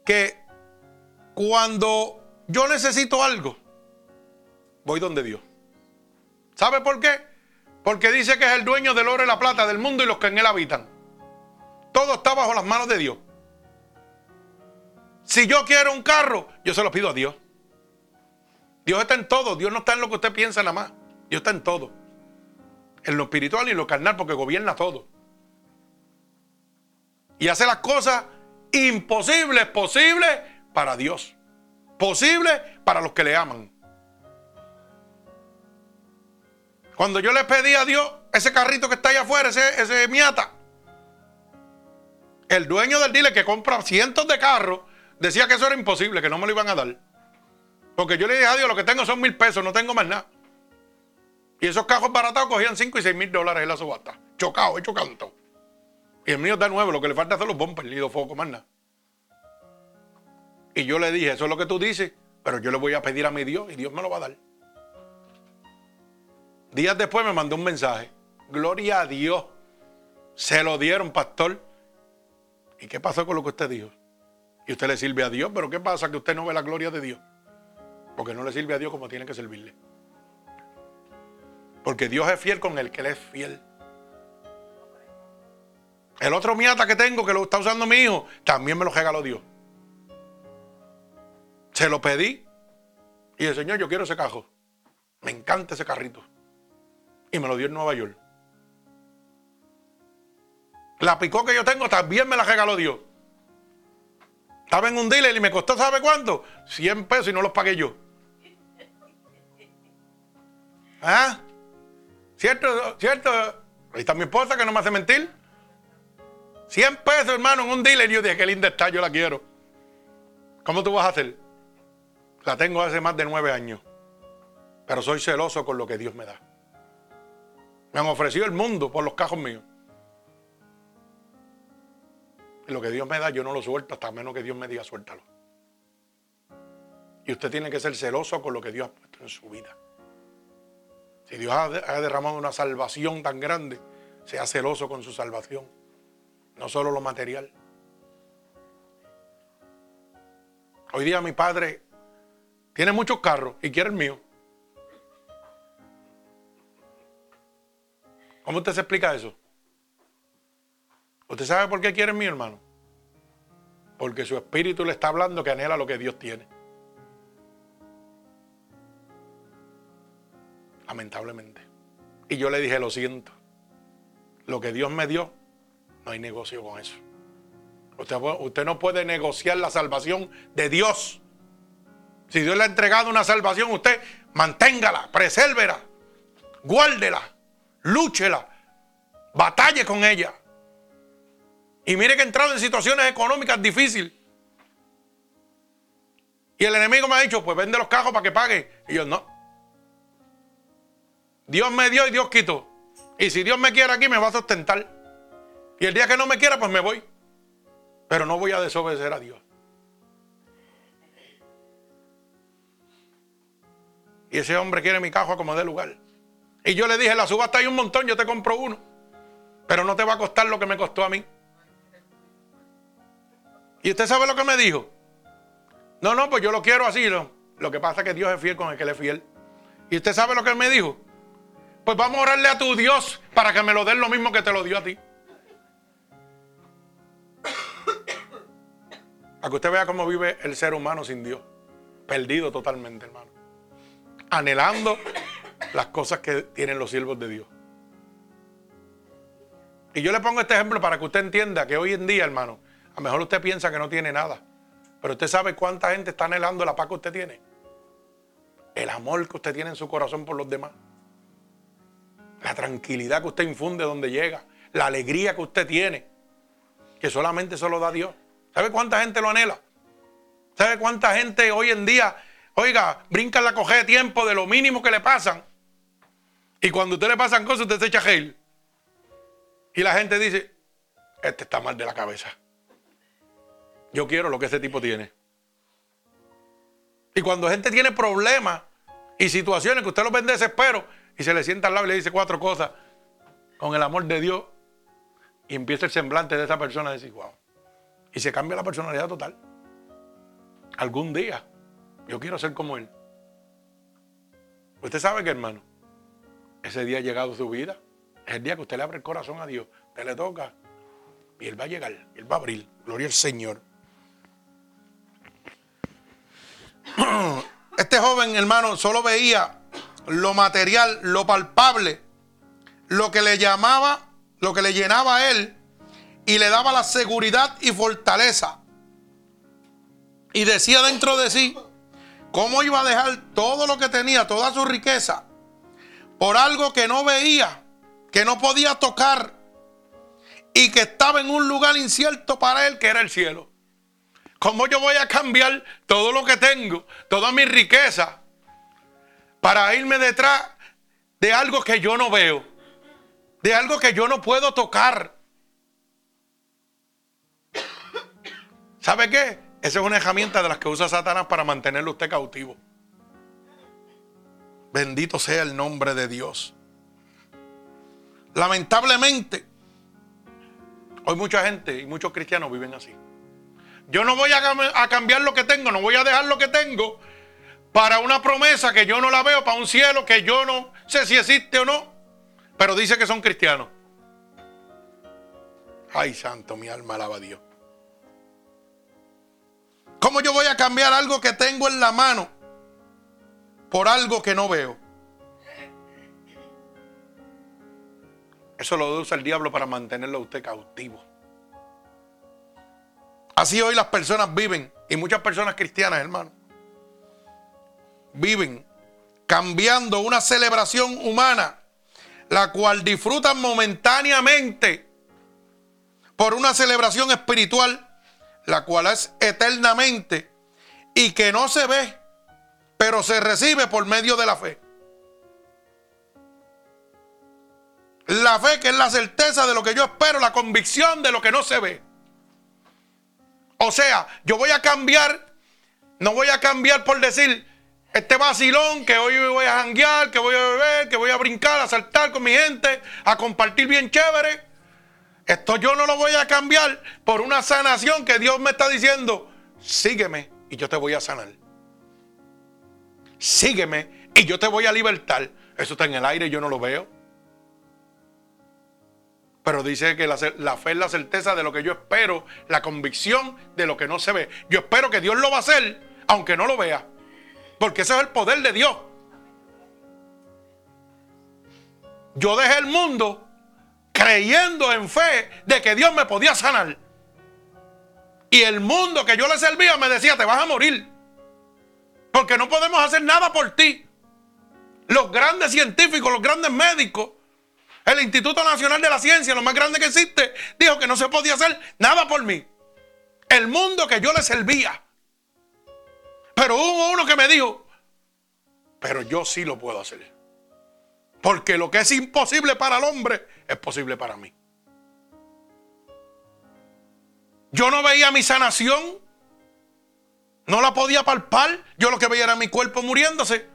que cuando yo necesito algo, voy donde Dios. ¿Sabe por qué? Porque dice que es el dueño del oro y la plata del mundo y los que en él habitan. Todo está bajo las manos de Dios. Si yo quiero un carro, yo se lo pido a Dios. Dios está en todo. Dios no está en lo que usted piensa nada más. Dios está en todo. En lo espiritual y en lo carnal porque gobierna todo. Y hace las cosas imposibles, posibles para Dios. Posibles para los que le aman. Cuando yo le pedí a Dios ese carrito que está allá afuera, ese, ese Miata, el dueño del dealer que compra cientos de carros decía que eso era imposible, que no me lo iban a dar. Porque yo le dije a Dios, lo que tengo son mil pesos, no tengo más nada. Y esos cajos baratados cogían 5 y 6 mil dólares en la subasta. Chocado, hecho canto. Y el mío está nuevo, lo que le falta hacer los bumpers, ni dos focos, más nada. Y yo le dije, eso es lo que tú dices, pero yo le voy a pedir a mi Dios y Dios me lo va a dar. Días después me mandó un mensaje. Gloria a Dios. Se lo dieron, pastor. ¿Y qué pasó con lo que usted dijo? Y usted le sirve a Dios, pero ¿qué pasa que usted no ve la gloria de Dios? Porque no le sirve a Dios como tiene que servirle. Porque Dios es fiel con el que le es fiel. El otro miata que tengo, que lo está usando mi hijo, también me lo regaló Dios. Se lo pedí. Y el Señor, yo quiero ese cajo. Me encanta ese carrito y me lo dio en Nueva York. La picó que yo tengo también me la regaló Dios. Estaba en un dealer y me costó, ¿sabe cuánto? 100 pesos y no los pagué yo. ¿Ah? ¿Cierto? ¿Cierto? Ahí está mi esposa que no me hace mentir. 100 pesos, hermano, en un dealer. Yo dije, qué linda está, yo la quiero. ¿Cómo tú vas a hacer? La tengo hace más de nueve años. Pero soy celoso con lo que Dios me da. Me han ofrecido el mundo por los cajos míos. Y lo que Dios me da, yo no lo suelto hasta menos que Dios me diga suéltalo. Y usted tiene que ser celoso con lo que Dios ha puesto en su vida. Si Dios ha derramado una salvación tan grande, sea celoso con su salvación. No solo lo material. Hoy día mi padre tiene muchos carros y quiere el mío. ¿Cómo usted se explica eso? ¿Usted sabe por qué quiere mi hermano? Porque su espíritu le está hablando que anhela lo que Dios tiene. Lamentablemente. Y yo le dije, lo siento. Lo que Dios me dio, no hay negocio con eso. Usted, usted no puede negociar la salvación de Dios. Si Dios le ha entregado una salvación, usted manténgala, presérvela, guárdela lúchela, batalle con ella. Y mire que he entrado en situaciones económicas difíciles. Y el enemigo me ha dicho, pues vende los cajos para que pague. Y yo no. Dios me dio y Dios quitó. Y si Dios me quiere aquí, me va a sustentar. Y el día que no me quiera, pues me voy. Pero no voy a desobedecer a Dios. Y ese hombre quiere mi cajo como de lugar. Y yo le dije, la subasta hay un montón, yo te compro uno. Pero no te va a costar lo que me costó a mí. ¿Y usted sabe lo que me dijo? No, no, pues yo lo quiero así. ¿no? Lo que pasa es que Dios es fiel con el que le es fiel. ¿Y usted sabe lo que me dijo? Pues vamos a orarle a tu Dios para que me lo dé lo mismo que te lo dio a ti. *coughs* Para que usted vea cómo vive el ser humano sin Dios. Perdido totalmente, hermano. Anhelando *coughs* las cosas que tienen los siervos de Dios. Y yo le pongo este ejemplo para que usted entienda que hoy en día, hermano, a lo mejor usted piensa que no tiene nada, pero usted sabe cuánta gente está anhelando la paz que usted tiene. El amor que usted tiene en su corazón por los demás. La tranquilidad que usted infunde donde llega. La alegría que usted tiene. Que solamente se lo da Dios. ¿Sabe cuánta gente lo anhela? ¿Sabe cuánta gente hoy en día, oiga, brinca la coge de tiempo de lo mínimo que le pasan? Y cuando usted le pasan cosas, usted se echa gel. Y la gente dice, este está mal de la cabeza. Yo quiero lo que ese tipo tiene. Y cuando gente tiene problemas y situaciones que usted lo ve en desespero y se le sienta al lado y le dice cuatro cosas con el amor de Dios y empieza el semblante de esa persona a decir, wow. Y se cambia la personalidad total. Algún día yo quiero ser como él. Usted sabe que, hermano, ese día ha llegado su vida. Es el día que usted le abre el corazón a Dios. Usted le toca y Él va a llegar. Él va a abrir. Gloria al Señor. *clears throat* Este joven, hermano, solo veía lo material, lo palpable, lo que le llamaba, lo que le llenaba a él y le daba la seguridad y fortaleza. Y decía dentro de sí, ¿cómo iba a dejar todo lo que tenía, toda su riqueza, por algo que no veía, que no podía tocar y que estaba en un lugar incierto para él, que era el cielo? ¿Cómo yo voy a cambiar todo lo que tengo, toda mi riqueza, para irme detrás de algo que yo no veo, de algo que yo no puedo tocar? ¿Sabe qué? Esa es una herramienta de las que usa Satanás para mantenerlo usted cautivo. Bendito sea el nombre de Dios. Lamentablemente, hoy mucha gente y muchos cristianos viven así. Yo no voy a, cambiar lo que tengo, no voy a dejar lo que tengo para una promesa que yo no la veo, para un cielo que yo no sé si existe o no, pero dice que son cristianos. Ay, santo, mi alma alaba a Dios. ¿Cómo yo voy a cambiar algo que tengo en la mano por algo que no veo? Eso lo usa el diablo para mantenerlo a usted cautivo. Así hoy las personas viven, y muchas personas cristianas, hermano, viven cambiando una celebración humana, la cual disfrutan momentáneamente por una celebración espiritual, la cual es eternamente y que no se ve, pero se recibe por medio de la fe. La fe que es la certeza de lo que yo espero, la convicción de lo que no se ve. O sea, yo voy a cambiar, no voy a cambiar por decir, este vacilón que hoy voy a janguear, que voy a beber, que voy a brincar, a saltar con mi gente, a compartir bien chévere. Esto yo no lo voy a cambiar por una sanación que Dios me está diciendo, sígueme y yo te voy a sanar. Sígueme y yo te voy a libertar. Eso está en el aire yo no lo veo. Pero dice que la, fe es la certeza de lo que yo espero, la convicción de lo que no se ve. Yo espero que Dios lo va a hacer, aunque no lo vea. Porque ese es el poder de Dios. Yo dejé el mundo creyendo en fe de que Dios me podía sanar. Y el mundo que yo le servía me decía, te vas a morir. Porque no podemos hacer nada por ti. Los grandes científicos, los grandes médicos, el Instituto Nacional de la Ciencia, lo más grande que existe, dijo que no se podía hacer nada por mí. El mundo que yo le servía. Pero hubo uno que me dijo, pero yo sí lo puedo hacer. Porque lo que es imposible para el hombre es posible para mí. Yo no veía mi sanación. No la podía palpar. Yo lo que veía era mi cuerpo muriéndose.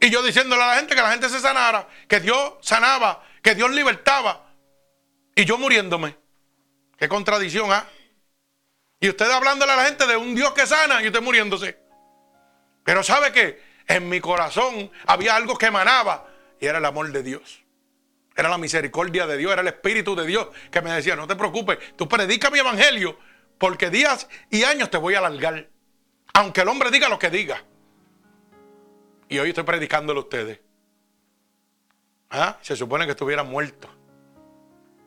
Y yo diciéndole a la gente que la gente se sanara, que Dios sanaba, que Dios libertaba y yo muriéndome. Qué contradicción, ¿ah? Y usted hablándole a la gente de un Dios que sana y usted muriéndose. Pero ¿sabe qué? En mi corazón había algo que emanaba y era el amor de Dios. Era la misericordia de Dios, era el Espíritu de Dios que me decía, no te preocupes, tú predica mi evangelio porque días y años te voy a alargar. Aunque el hombre diga lo que diga. Y hoy estoy predicándolo a ustedes. ¿Ah? Se supone que estuviera muerto.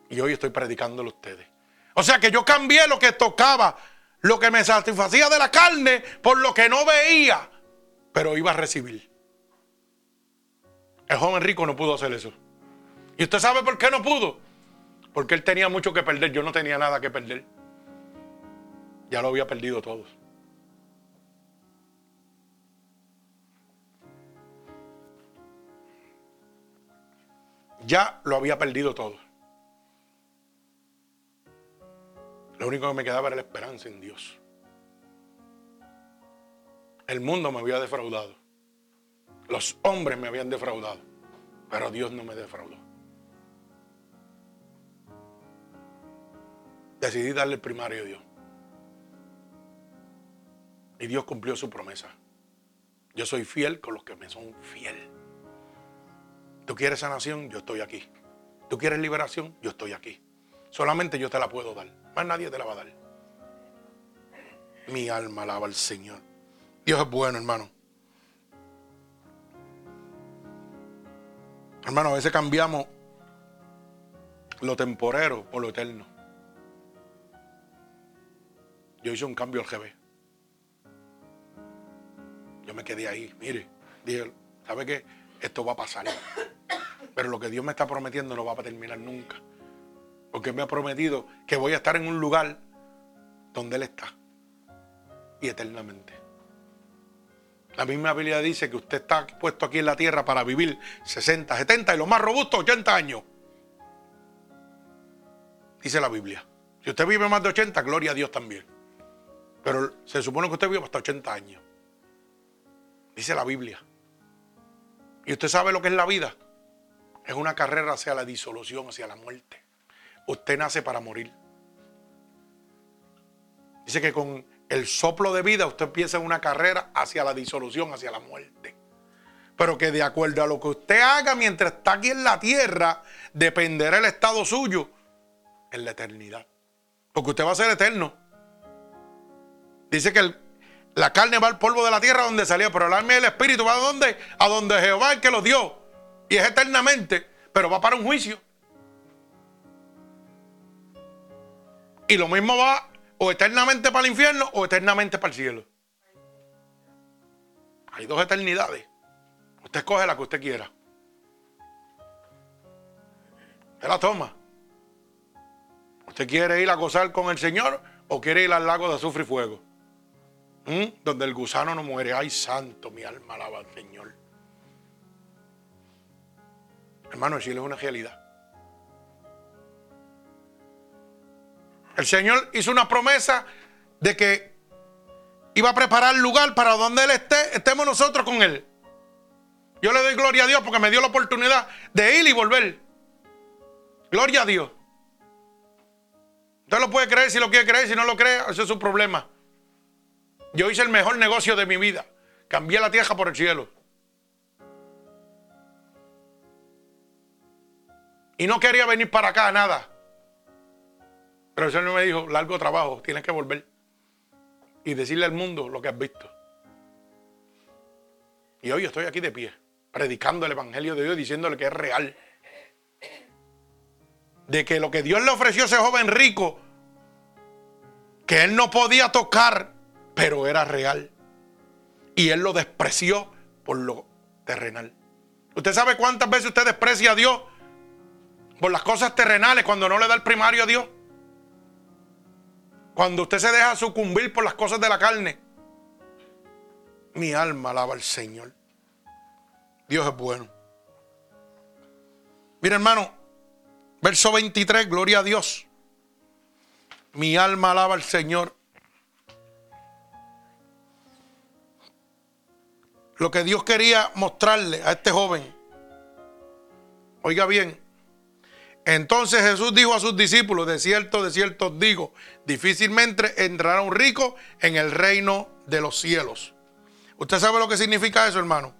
Y hoy estoy predicándolo a ustedes. O sea que yo cambié lo que tocaba, lo que me satisfacía de la carne por lo que no veía, pero iba a recibir. El joven rico no pudo hacer eso. ¿Y usted sabe por qué no pudo? Porque él tenía mucho que perder, yo no tenía nada que perder. Ya lo había perdido todos. ya lo había perdido todo. Lo único que me quedaba era la esperanza en Dios. El mundo me había defraudado. Los hombres me habían defraudado. Pero Dios no me defraudó. Decidí darle el primario a Dios. Y Dios cumplió su promesa. Yo soy fiel con los que me son fiel. Tú quieres sanación, yo estoy aquí. Tú quieres liberación, yo estoy aquí. Solamente yo te la puedo dar. Más nadie te la va a dar. Mi alma alaba al Señor. Dios es bueno, hermano. Hermano, a veces cambiamos lo temporero por lo eterno. Yo hice un cambio al GB. Yo me quedé ahí, mire, dije, ¿sabe qué? Esto va a pasar. Pero lo que Dios me está prometiendo no va a terminar nunca. Porque me ha prometido que voy a estar en un lugar donde Él está. Y eternamente. La misma Biblia dice que usted está puesto aquí en la tierra para vivir 60, 70 y lo más robusto 80 años. Dice la Biblia. Si usted vive más de 80, gloria a Dios también. Pero se supone que usted vive hasta 80 años. Dice la Biblia. ¿Y usted sabe lo que es la vida? Es una carrera hacia la disolución, hacia la muerte. Usted nace para morir. Dice que con el soplo de vida usted empieza una carrera hacia la disolución, hacia la muerte. Pero que de acuerdo a lo que usted haga mientras está aquí en la tierra, dependerá el estado suyo en la eternidad. Porque usted va a ser eterno. Dice que la carne va al polvo de la tierra donde salió, pero el alma y el espíritu va a donde? A donde Jehová el que lo dio. Y es eternamente, pero va para un juicio. Y lo mismo va o eternamente para el infierno o eternamente para el cielo. Hay dos eternidades. Usted escoge la que usted quiera. Usted la toma. ¿Usted quiere ir a gozar con el Señor o quiere ir al lago de azufre y fuego? ¿Mm? Donde el gusano no muere. Ay, santo, mi alma alaba al Señor. Hermano, el cielo es una realidad. El Señor hizo una promesa de que iba a preparar lugar para donde Él esté, estemos nosotros con Él. Yo le doy gloria a Dios porque me dio la oportunidad de ir y volver. Gloria a Dios. Usted lo puede creer si lo quiere creer, si no lo cree, ese es su problema. Yo hice el mejor negocio de mi vida. Cambié la tierra por el cielo. Y no quería venir para acá, nada. Pero el Señor me dijo, largo trabajo, tienes que volver. Y decirle al mundo lo que has visto. Y hoy estoy aquí de pie, predicando el Evangelio de Dios, diciéndole que es real. De que lo que Dios le ofreció a ese joven rico, que él no podía tocar, pero era real. Y él lo despreció por lo terrenal. ¿Usted sabe cuántas veces usted desprecia a Dios por las cosas terrenales cuando no le da el primario a Dios? Cuando usted se deja sucumbir por las cosas de la carne. Mi alma alaba al Señor. Dios es bueno. Mira hermano, verso 23, gloria a Dios. Mi alma alaba al Señor. Lo que Dios quería mostrarle a este joven. Oiga bien, entonces Jesús dijo a sus discípulos, de cierto, de cierto os digo, difícilmente entrará un rico en el reino de los cielos. ¿Usted sabe lo que significa eso, hermano?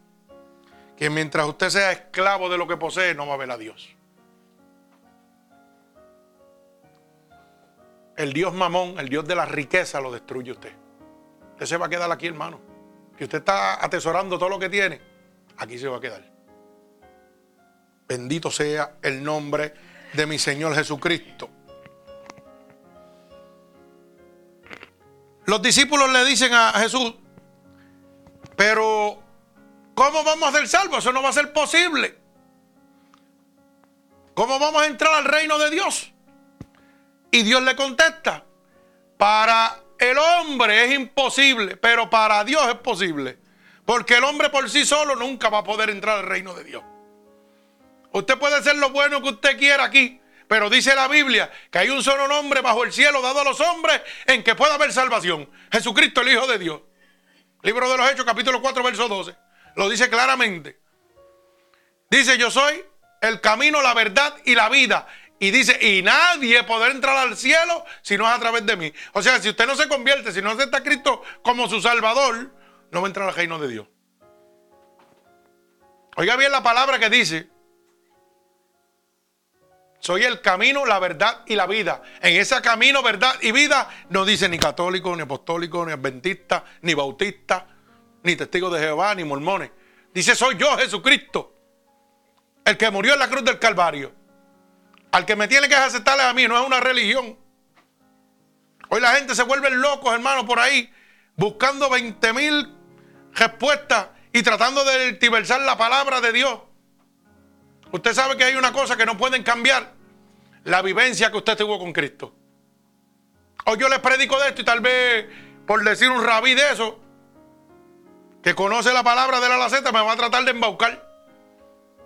Que mientras usted sea esclavo de lo que posee, no va a ver a Dios. El Dios mamón, el Dios de la riqueza, lo destruye usted. Usted se va a quedar aquí, hermano. Que usted está atesorando todo lo que tiene, aquí se va a quedar. Bendito sea el nombre de mi Señor Jesucristo. Los discípulos le dicen a Jesús, pero ¿cómo vamos a ser salvos? Eso no va a ser posible. ¿Cómo vamos a entrar al reino de Dios? Y Dios le contesta, para el hombre es imposible, pero para Dios es posible. Porque el hombre por sí solo nunca va a poder entrar al reino de Dios. Usted puede ser lo bueno que usted quiera aquí, pero dice la Biblia que hay un solo nombre bajo el cielo dado a los hombres en que pueda haber salvación. Jesucristo, el Hijo de Dios. Libro de los Hechos, capítulo 4, verso 12. Lo dice claramente. Dice, yo soy el camino, la verdad y la vida. Y dice, y nadie podrá entrar al cielo si no es a través de mí. O sea, si usted no se convierte, si no acepta a Cristo como su Salvador, no va a entrar al reino de Dios. Oiga bien la palabra que dice, soy el camino, la verdad y la vida. En ese camino, verdad y vida no dice ni católico, ni apostólico, ni adventista, ni bautista, ni testigo de Jehová, ni mormones. Dice, soy yo Jesucristo, el que murió en la cruz del Calvario. Al que me tiene que aceptarle a mí, no es una religión. Hoy la gente se vuelve locos, hermano, por ahí, buscando 20 mil respuestas y tratando de diversar la palabra de Dios. Usted sabe que hay una cosa que no pueden cambiar. La vivencia que usted tuvo con Cristo. Hoy yo les predico de esto y tal vez por decir un rabí de eso, que conoce la palabra de la laceta, me va a tratar de embaucar.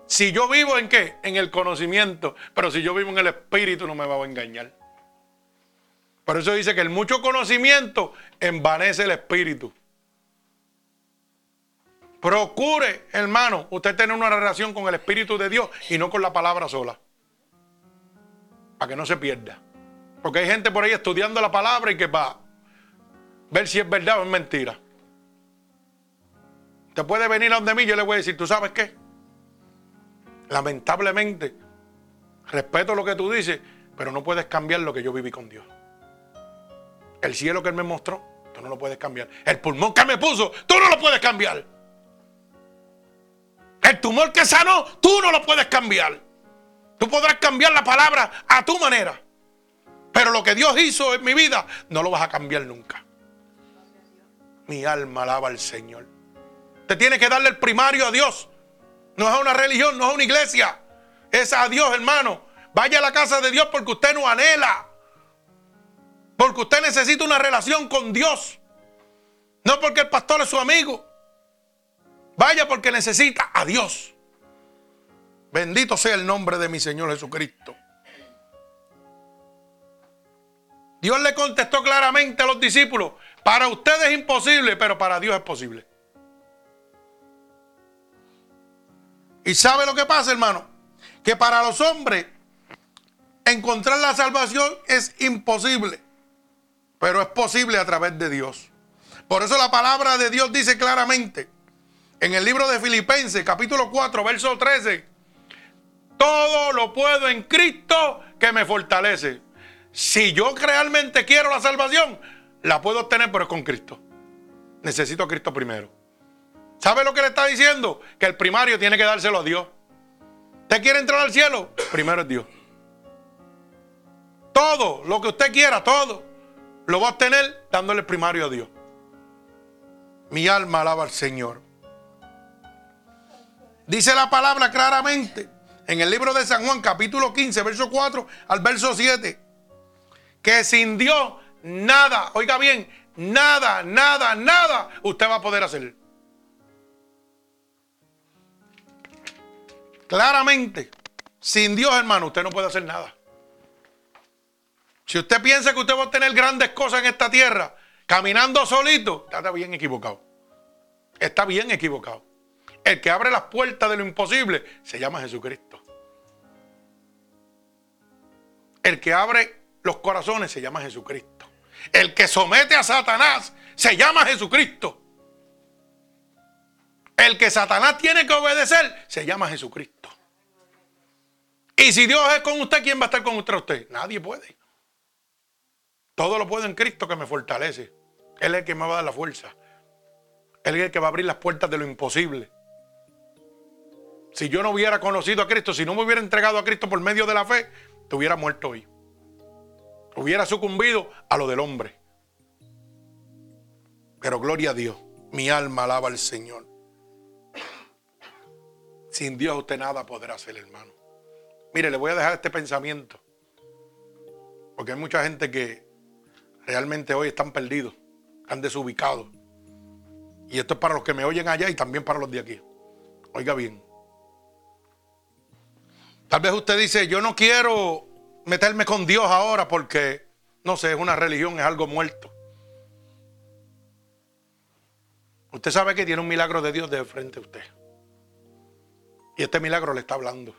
Si yo vivo en qué? En el conocimiento. Pero si yo vivo en el espíritu no me va a engañar. Por eso dice que el mucho conocimiento envanece el espíritu. Procure, hermano, usted tener una relación con el Espíritu de Dios y no con la palabra sola. Para que no se pierda. Porque hay gente por ahí estudiando la palabra y que va a ver si es verdad o es mentira. Usted puede venir a donde mí, yo le voy a decir, ¿tú sabes qué? Lamentablemente, respeto lo que tú dices, pero no puedes cambiar lo que yo viví con Dios. El cielo que Él me mostró, tú no lo puedes cambiar. El pulmón que me puso, tú no lo puedes cambiar. El tumor que sanó, tú no lo puedes cambiar. Tú podrás cambiar la palabra a tu manera. Pero lo que Dios hizo en mi vida, no lo vas a cambiar nunca. Mi alma alaba al Señor. Te tiene que darle el primario a Dios. No es a una religión, no es a una iglesia. Es a Dios, hermano. Vaya a la casa de Dios porque usted no anhela. Porque usted necesita una relación con Dios. No porque el pastor es su amigo. Vaya porque necesita a Dios. Bendito sea el nombre de mi Señor Jesucristo. Dios le contestó claramente a los discípulos, para ustedes es imposible, pero para Dios es posible. ¿Y sabe lo que pasa, hermano? Que para los hombres encontrar la salvación es imposible, pero es posible a través de Dios. Por eso la palabra de Dios dice claramente, en el libro de Filipenses, capítulo 4, verso 13. Todo lo puedo en Cristo que me fortalece. Si yo realmente quiero la salvación, la puedo obtener, pero es con Cristo. Necesito a Cristo primero. ¿Sabe lo que le está diciendo? Que el primario tiene que dárselo a Dios. ¿Usted quiere entrar al cielo? Primero es Dios. Todo lo que usted quiera, todo, lo va a obtener dándole el primario a Dios. Mi alma alaba al Señor. Dice la palabra claramente en el libro de San Juan, capítulo 15, verso 4 al verso 7, que sin Dios nada, oiga bien, nada, nada, nada usted va a poder hacer. Claramente, sin Dios, hermano, usted no puede hacer nada. Si usted piensa que usted va a tener grandes cosas en esta tierra, caminando solito, está bien equivocado. Está bien equivocado. El que abre las puertas de lo imposible se llama Jesucristo. El que abre los corazones se llama Jesucristo. El que somete a Satanás se llama Jesucristo. El que Satanás tiene que obedecer se llama Jesucristo. Y si Dios es con usted, ¿quién va a estar con usted? Nadie puede. Todo lo puedo en Cristo que me fortalece. Él es el que me va a dar la fuerza. Él es el que va a abrir las puertas de lo imposible. Si yo no hubiera conocido a Cristo, si no me hubiera entregado a Cristo por medio de la fe, te hubiera muerto hoy. Hubiera sucumbido a lo del hombre. Pero gloria a Dios, mi alma alaba al Señor. Sin Dios usted nada podrá hacer, hermano. Mire, le voy a dejar este pensamiento. Porque hay mucha gente que realmente hoy están perdidos, están desubicados. Y esto es para los que me oyen allá y también para los de aquí. Oiga bien. Tal vez usted dice, yo no quiero meterme con Dios ahora porque, no sé, es una religión, es algo muerto. Usted sabe que tiene un milagro de Dios de frente a usted. Y este milagro le está hablando.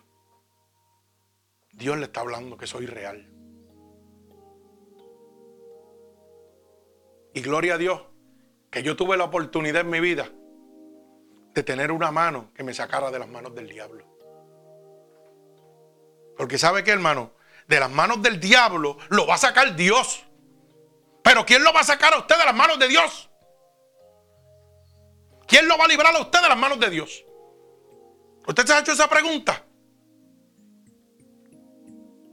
Dios le está hablando que soy real. Y gloria a Dios que yo tuve la oportunidad en mi vida de tener una mano que me sacara de las manos del diablo. Porque sabe que hermano, de las manos del diablo lo va a sacar Dios. Pero ¿quién lo va a sacar a usted de las manos de Dios? ¿Quién lo va a librar a usted de las manos de Dios? ¿Usted se ha hecho esa pregunta?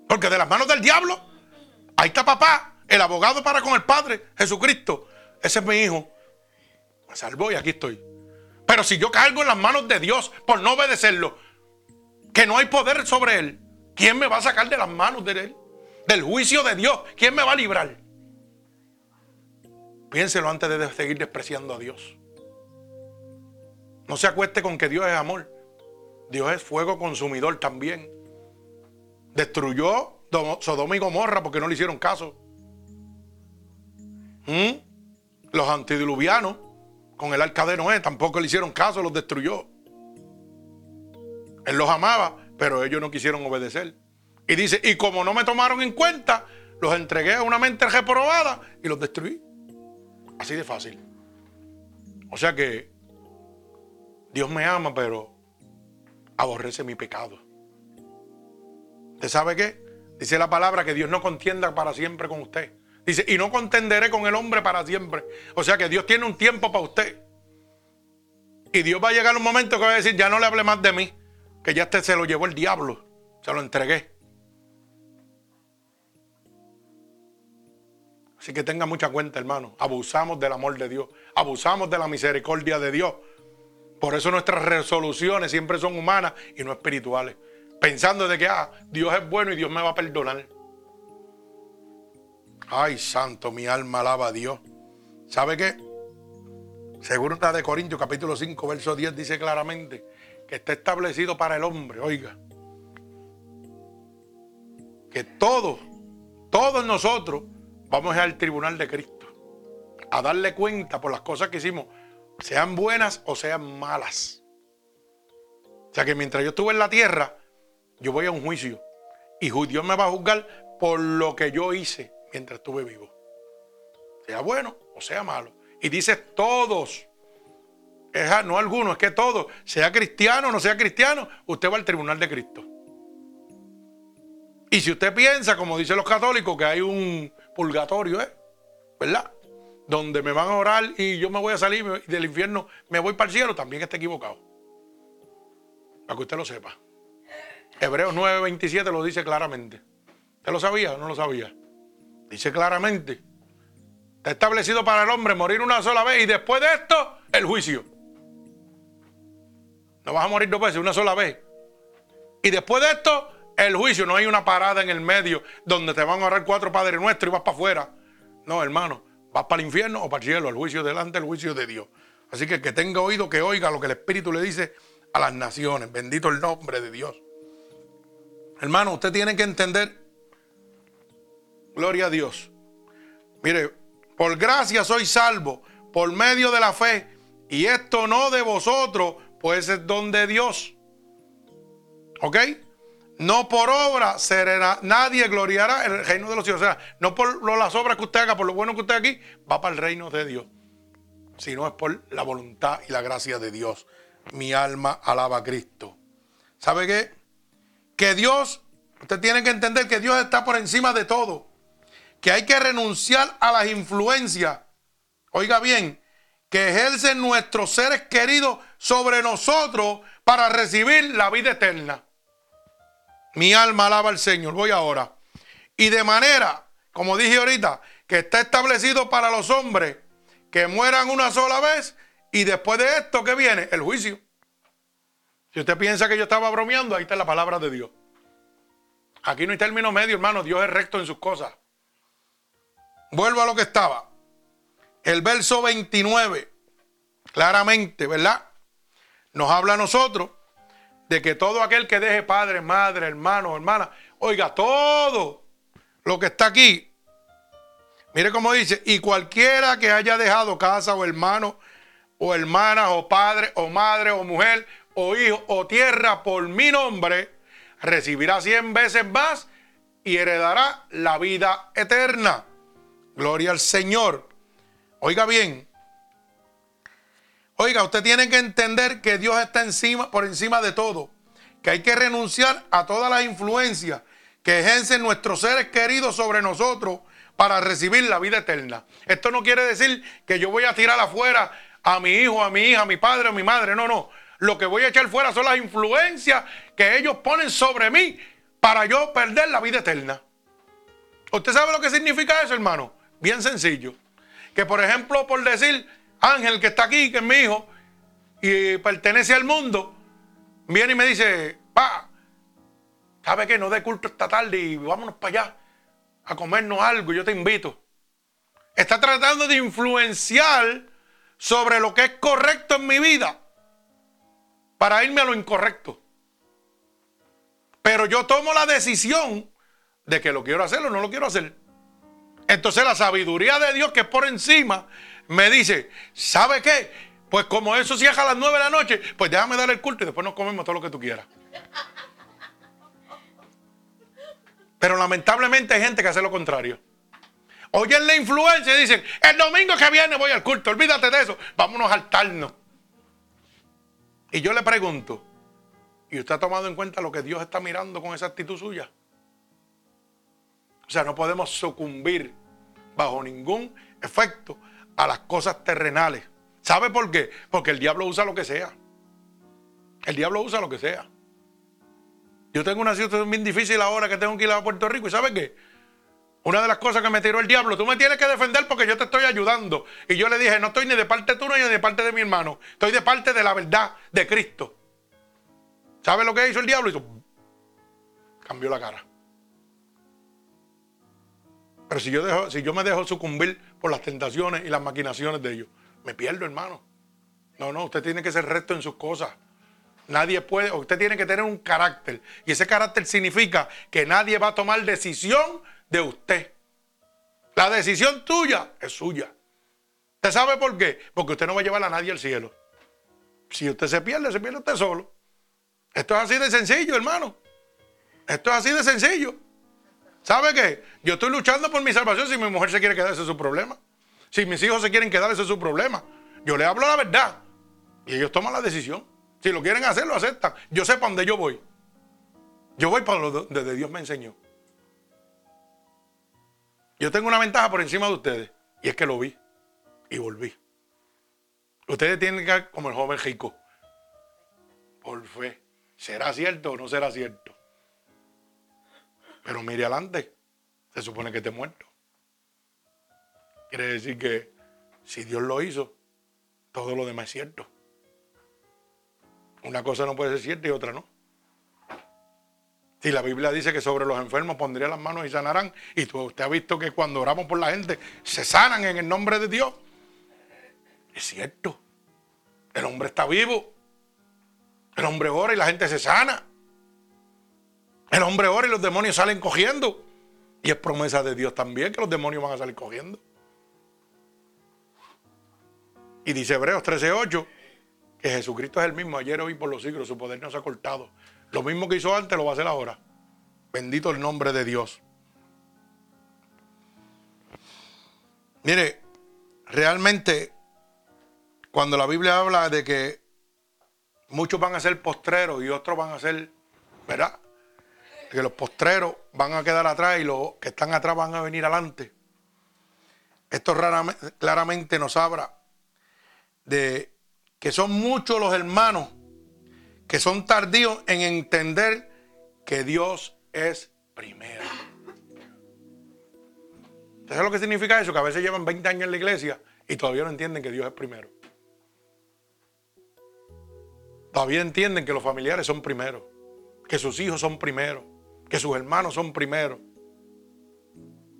Porque de las manos del diablo, ahí está papá, el abogado para con el Padre, Jesucristo. Ese es mi hijo. Me salvó y aquí estoy. Pero si yo caigo en las manos de Dios por no obedecerlo, que no hay poder sobre él, ¿quién me va a sacar de las manos de él? Del juicio de Dios, ¿quién me va a librar? Piénselo antes de seguir despreciando a Dios. No se acueste con que Dios es amor. Dios es fuego consumidor también. Destruyó Sodoma y Gomorra porque no le hicieron caso. ¿Mm? Los antidiluvianos con el arca de Noé tampoco le hicieron caso, los destruyó. Él los amaba, pero ellos no quisieron obedecer. Y dice, y como no me tomaron en cuenta, los entregué a una mente reprobada y los destruí. Así de fácil. O sea que Dios me ama, pero aborrece mi pecado. ¿Usted sabe qué? Dice la palabra que Dios no contienda para siempre con usted. Dice, y no contenderé con el hombre para siempre. O sea que Dios tiene un tiempo para usted. Y Dios va a llegar un momento que va a decir, ya no le hable más de mí, que ya este se lo llevó el diablo, se lo entregué. Así que tenga mucha cuenta, hermano. Abusamos del amor de Dios, abusamos de la misericordia de Dios. Por eso nuestras resoluciones siempre son humanas y no espirituales. Pensando de que ah, Dios es bueno y Dios me va a perdonar. Ay, santo, mi alma alaba a Dios. ¿Sabe qué? Segunda de Corintios, capítulo 5, verso 10, dice claramente está establecido para el hombre, oiga, que todos, todos nosotros vamos al tribunal de Cristo a darle cuenta por las cosas que hicimos sean buenas o sean malas. O sea que mientras yo estuve en la tierra, yo voy a un juicio. Y Dios me va a juzgar por lo que yo hice mientras estuve vivo. Sea bueno o sea malo. Y dice todos. No algunos, es que todos. Sea cristiano o no sea cristiano, usted va al tribunal de Cristo. Y si usted piensa, como dicen los católicos, que hay un purgatorio, ¿eh? ¿verdad? donde me van a orar y yo me voy a salir del infierno, me voy para el cielo, también está equivocado. Para que usted lo sepa. Hebreos 9:27 lo dice claramente. ¿Usted lo sabía o no lo sabía? Dice claramente. Está establecido para el hombre morir una sola vez y después de esto, el juicio. No vas a morir dos veces, una sola vez. Y después de esto, el juicio. No hay una parada en el medio donde te van a orar cuatro padres nuestros y vas para afuera. No, hermano. Vas para el infierno o para el cielo, el juicio delante del juicio de Dios. Así que el que tenga oído, que oiga lo que el Espíritu le dice a las naciones. Bendito el nombre de Dios. Hermano, usted tiene que entender, gloria a Dios. Mire, por gracia soy salvo, por medio de la fe. Y esto no de vosotros, pues es don de Dios. ¿Ok? No por obra será, nadie gloriará el reino de los cielos. O sea, no por las obras que usted haga, por lo bueno que usted aquí, va para el reino de Dios. Sino es por la voluntad y la gracia de Dios. Mi alma alaba a Cristo. ¿Sabe qué? Que Dios, usted tiene que entender que Dios está por encima de todo. Que hay que renunciar a las influencias. Oiga bien, que ejercen nuestros seres queridos sobre nosotros para recibir la vida eterna. Mi alma alaba al Señor. Voy ahora. Y de manera, como dije ahorita, que está establecido para los hombres que mueran una sola vez y después de esto, ¿qué viene? El juicio. Si usted piensa que yo estaba bromeando, ahí está la palabra de Dios. Aquí no hay término medio, hermano. Dios es recto en sus cosas. Vuelvo a lo que estaba. El verso 29, claramente, ¿verdad? Nos habla a nosotros de que todo aquel que deje padre, madre, hermano, hermana, oiga, todo lo que está aquí, mire cómo dice, y cualquiera que haya dejado casa o hermano o hermana o padre o madre o mujer o hijo o tierra por mi nombre, recibirá cien veces más y heredará la vida eterna. Gloria al Señor. Oiga bien. Oiga, usted tiene que entender que Dios está encima, por encima de todo. Que hay que renunciar a todas las influencias que ejercen nuestros seres queridos sobre nosotros para recibir la vida eterna. Esto no quiere decir que yo voy a tirar afuera a mi hijo, a mi hija, a mi padre, a mi madre. No, no. Lo que voy a echar fuera son las influencias que ellos ponen sobre mí para yo perder la vida eterna. ¿Usted sabe lo que significa eso, hermano? Bien sencillo. Que por ejemplo, por decir, Ángel que está aquí, que es mi hijo, y pertenece al mundo, viene y me dice, pa, ¿sabe qué? No de culto esta tarde y vámonos para allá a comernos algo, yo te invito. Está tratando de influenciar sobre lo que es correcto en mi vida para irme a lo incorrecto. Pero yo tomo la decisión de que lo quiero hacer o no lo quiero hacer. Entonces la sabiduría de Dios que es por encima me dice, ¿sabe qué? Pues como eso cierra a las nueve de la noche, pues déjame dar el culto y después nos comemos todo lo que tú quieras. Pero lamentablemente hay gente que hace lo contrario. Oyen la influencia y dicen, el domingo que viene voy al culto, olvídate de eso, vámonos a altarnos. Y yo le pregunto, ¿y usted ha tomado en cuenta lo que Dios está mirando con esa actitud suya? O sea, no podemos sucumbir bajo ningún efecto a las cosas terrenales. ¿Sabe por qué? Porque el diablo usa lo que sea. El diablo usa lo que sea. Yo tengo una situación bien difícil ahora que tengo que ir a Puerto Rico. ¿Y sabe qué? Una de las cosas que me tiró el diablo, tú me tienes que defender porque yo te estoy ayudando. Y yo le dije, no estoy ni de parte tuya ni de parte de mi hermano. Estoy de parte de la verdad de Cristo. ¿Sabe lo que hizo el diablo? Hizo, cambió la cara. Pero si yo, si yo me dejo sucumbir por las tentaciones y las maquinaciones de ellos, me pierdo, hermano. No, no, usted tiene que ser recto en sus cosas. Nadie puede, usted tiene que tener un carácter. Y ese carácter significa que nadie va a tomar decisión de usted. La decisión tuya es suya. ¿Usted sabe por qué? Porque usted no va a llevar a nadie al cielo. Si usted se pierde, se pierde usted solo. Esto es así de sencillo, hermano. Esto es así de sencillo. ¿Sabe qué? Yo estoy luchando por mi salvación. Si mi mujer se quiere quedar, ese es su problema. Si mis hijos se quieren quedar, ese es su problema. Yo le hablo la verdad. Y ellos toman la decisión. Si lo quieren hacer, lo aceptan. Yo sé para dónde yo voy. Yo voy para donde Dios me enseñó. Yo tengo una ventaja por encima de ustedes. Y es que lo vi. Y volví. Ustedes tienen que, como el joven rico, por fe. ¿Será cierto o no será cierto? Pero mire adelante, se supone que te muerto. Quiere decir que si Dios lo hizo, todo lo demás es cierto. Una cosa no puede ser cierta y otra no. Si la Biblia dice que sobre los enfermos pondría las manos y sanarán, y usted ha visto que cuando oramos por la gente se sanan en el nombre de Dios, es cierto. El hombre está vivo. El hombre ora y la gente se sana. El hombre ora y los demonios salen cogiendo. Y es promesa de Dios también que los demonios van a salir cogiendo. Y dice Hebreos 13:8 que Jesucristo es el mismo ayer, hoy, por los siglos. Su poder no se ha cortado. Lo mismo que hizo antes lo va a hacer ahora. Bendito el nombre de Dios. Mire, realmente cuando la Biblia habla de que muchos van a ser postreros y otros van a ser, ¿verdad? Que los postreros van a quedar atrás y los que están atrás van a venir adelante. Esto claramente nos habla de que son muchos los hermanos que son tardíos en entender que Dios es primero. ¿Sabes lo que significa eso? Que a veces llevan 20 años en la iglesia y todavía no entienden que Dios es primero. Todavía entienden que los familiares son primero, que sus hijos son primero, que sus hermanos son primero.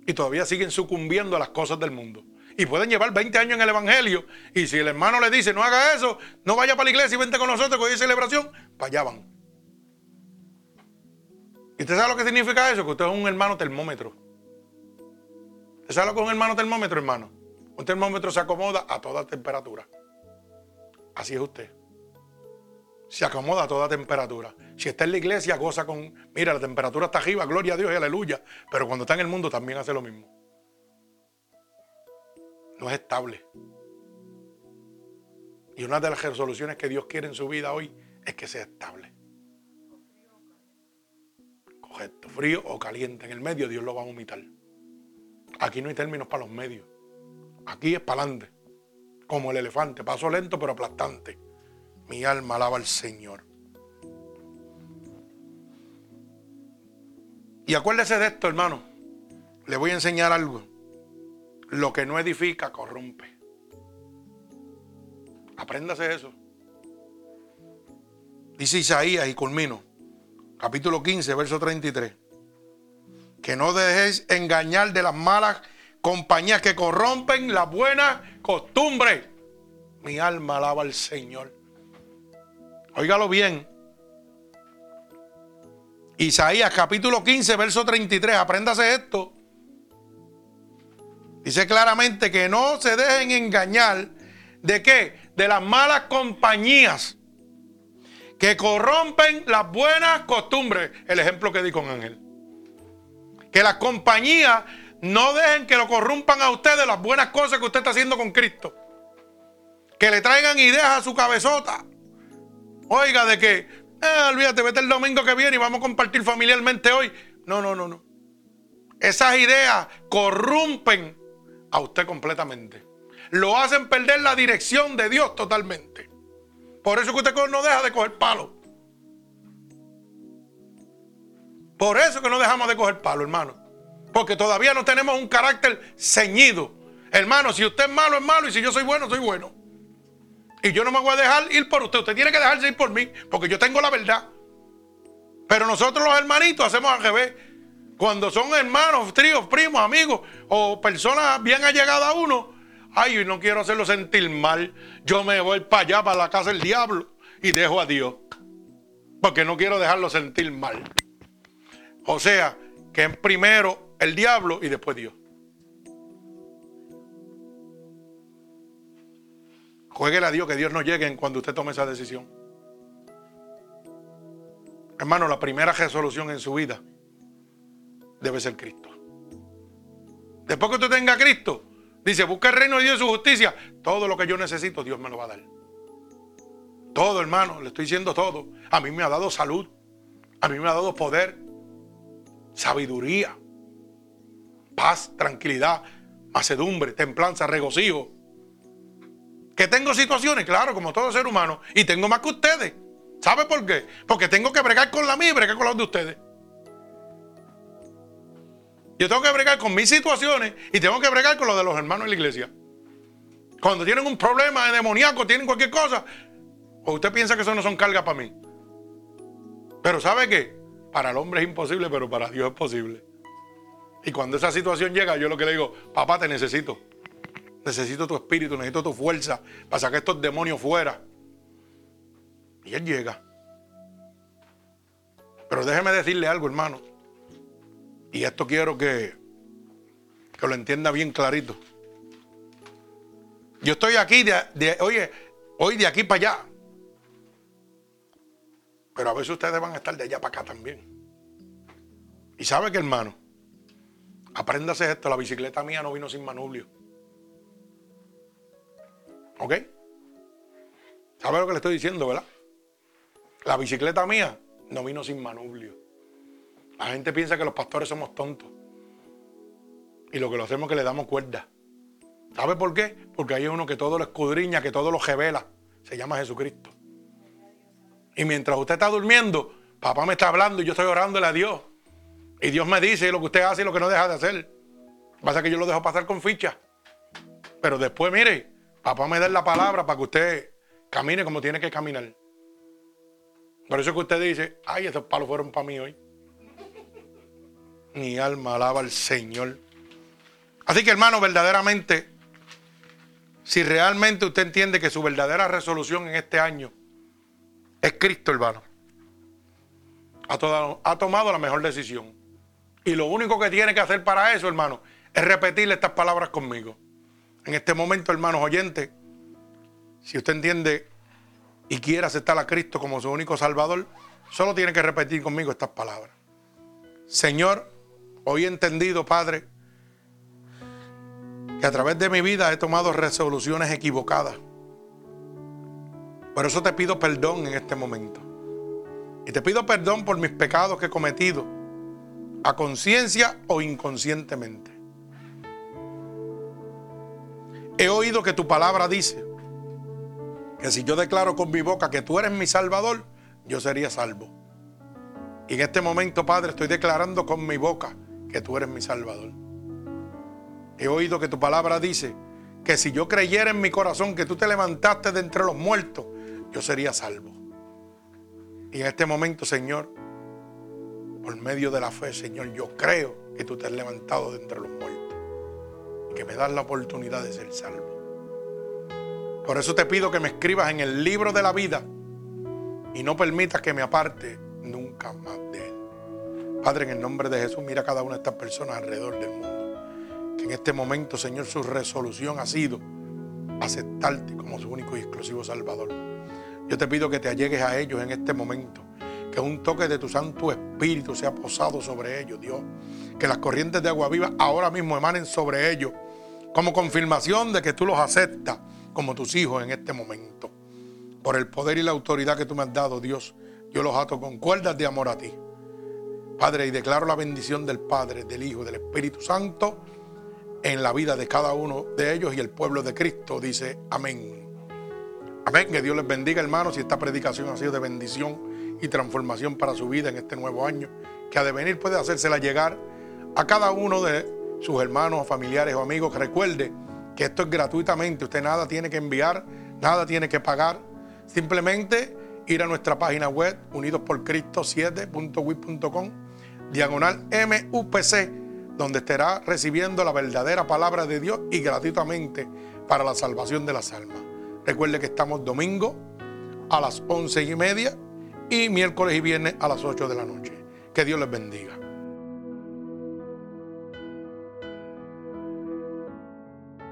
Y todavía siguen sucumbiendo a las cosas del mundo. Y pueden llevar 20 años en el Evangelio. Y si el hermano le dice, no haga eso, no vaya para la iglesia y vente con nosotros, que hoy hay celebración, para allá van. ¿Y usted sabe lo que significa eso? Que usted es un hermano termómetro. ¿Usted sabe lo que es un hermano termómetro, hermano? Un termómetro se acomoda a toda temperatura. Así es usted. Se acomoda a toda temperatura. Si está en la iglesia, goza con, mira, la temperatura está arriba, gloria a Dios y aleluya. Pero cuando está en el mundo también hace lo mismo. No es estable. Y una de las resoluciones que Dios quiere en su vida hoy es que sea estable. Correcto, frío o caliente. En el medio Dios lo va a vomitar. Aquí no hay términos para los medios. Aquí es para adelante. Como el elefante, paso lento pero aplastante. Mi alma alaba al Señor. Y acuérdese de esto, hermano. Le voy a enseñar algo. Lo que no edifica corrompe. Apréndase eso. Dice Isaías y culmino. Capítulo 15, verso 33. Que no dejéis engañar de las malas compañías que corrompen las buenas costumbres. Mi alma alaba al Señor. Óigalo bien. Isaías capítulo 15, verso 33. Apréndase esto. Dice claramente que no se dejen engañar. ¿De qué? De las malas compañías que corrompen las buenas costumbres. El ejemplo que di con Ángel. Que las compañías no dejen que lo corrompan a usted de las buenas cosas que usted está haciendo con Cristo. Que le traigan ideas a su cabezota. Oiga, de que, eh, olvídate, vete el domingo que viene y vamos a compartir familiarmente hoy. No, no, no, no. Esas ideas corrompen a usted completamente. Lo hacen perder la dirección de Dios totalmente. Por eso que usted no deja de coger palo. Por eso que no dejamos de coger palo, hermano. Porque todavía no tenemos un carácter ceñido. Hermano, si usted es malo, es malo. Y si yo soy bueno, soy bueno. Y yo no me voy a dejar ir por usted. Usted tiene que dejarse ir por mí. Porque yo tengo la verdad. Pero nosotros los hermanitos hacemos al revés. Cuando son hermanos, tríos, primos, amigos o personas bien allegadas a uno. Ay, no quiero hacerlo sentir mal. Yo me voy para allá, para la casa del diablo. Y dejo a Dios. Porque no quiero dejarlo sentir mal. O sea, que primero el diablo y después Dios. Jueguele a Dios que Dios no llegue cuando usted tome esa decisión. Hermano, la primera resolución en su vida debe ser Cristo. Después que usted tenga a Cristo, dice, busca el reino de Dios y su justicia. Todo lo que yo necesito, Dios me lo va a dar. Todo, hermano, le estoy diciendo todo. A mí me ha dado salud. A mí me ha dado poder, sabiduría, paz, tranquilidad, macedumbre, templanza, regocijo. Que tengo situaciones, claro, como todo ser humano, y tengo más que ustedes. ¿Sabe por qué? Porque tengo que bregar con la mía y bregar con la de ustedes. Yo tengo que bregar con mis situaciones y tengo que bregar con lo de los hermanos en la iglesia. Cuando tienen un problema de demoníaco, tienen cualquier cosa, o usted piensa que eso no son cargas para mí. Pero ¿sabe qué? Para el hombre es imposible, pero para Dios es posible. Y cuando esa situación llega, yo lo que le digo, papá, te necesito. Necesito tu espíritu, necesito tu fuerza para sacar estos demonios fuera. Y él llega. Pero déjeme decirle algo, hermano. Y esto quiero que, que lo entienda bien clarito. Yo estoy aquí, de, oye, hoy de aquí para allá. Pero a veces ustedes van a estar de allá para acá también. Y sabe que, hermano, Apréndase esto, la bicicleta mía no vino sin manubrio. ¿Ok? ¿Sabe lo que le estoy diciendo, verdad? La bicicleta mía no vino sin manubrio. La gente piensa que los pastores somos tontos. Y lo que lo hacemos es que le damos cuerda. ¿Sabe por qué? Porque hay uno que todo lo escudriña, que todo lo revela. Se llama Jesucristo. Y mientras usted está durmiendo, papá me está hablando y yo estoy orándole a Dios. Y Dios me dice lo que usted hace y lo que no deja de hacer. Pasa que yo lo dejo pasar con ficha. Pero después, mire, papá me da la palabra para que usted camine como tiene que caminar. Por eso que usted dice, ay, esos palos fueron para mí hoy. Mi alma alaba al Señor. Así que hermano, verdaderamente, si realmente usted entiende que su verdadera resolución en este año es Cristo, hermano. ha, tomado la mejor decisión. Y lo único que tiene que hacer para eso, hermano, es repetirle estas palabras conmigo. En este momento, hermanos oyentes, si usted entiende y quiere aceptar a Cristo como su único Salvador, solo tiene que repetir conmigo estas palabras. Señor, hoy he entendido, Padre, que a través de mi vida he tomado resoluciones equivocadas. Por eso te pido perdón en este momento. Y te pido perdón por mis pecados que he cometido, a conciencia o inconscientemente. He oído que tu palabra dice que si yo declaro con mi boca que tú eres mi salvador, yo sería salvo. Y en este momento, Padre, estoy declarando con mi boca que tú eres mi salvador. He oído que tu palabra dice que si yo creyera en mi corazón que tú te levantaste de entre los muertos, yo sería salvo. Y en este momento, Señor, por medio de la fe, Señor, yo creo que tú te has levantado de entre los muertos que me das la oportunidad de ser salvo. Por eso te pido que me escribas en el libro de la vida y no permitas que me aparte nunca más de él. Padre, en el nombre de Jesús, mira a cada una de estas personas alrededor del mundo. Que en este momento, Señor, su resolución ha sido aceptarte como su único y exclusivo Salvador. Yo te pido que te allegues a ellos en este momento. Que un toque de tu Santo Espíritu sea posado sobre ellos, Dios. Que las corrientes de agua viva ahora mismo emanen sobre ellos como confirmación de que tú los aceptas como tus hijos en este momento. Por el poder y la autoridad que tú me has dado, Dios, yo los ato con cuerdas de amor a ti. Padre, y declaro la bendición del Padre, del Hijo, del Espíritu Santo en la vida de cada uno de ellos y el pueblo de Cristo. Dice amén. Amén. Que Dios les bendiga, hermanos. Y esta predicación ha sido de bendición y transformación para su vida en este nuevo año, que ha de venir puede hacérsela llegar a cada uno de sus hermanos, familiares o amigos. Recuerde que esto es gratuitamente. Usted nada tiene que enviar, nada tiene que pagar. Simplemente ir a nuestra página web, unidosporcristo7.wit.com, diagonal MUPC, donde estará recibiendo la verdadera palabra de Dios y gratuitamente para la salvación de las almas. Recuerde que estamos domingo a las once y media y miércoles y viernes a las 8 de la noche. Que Dios les bendiga.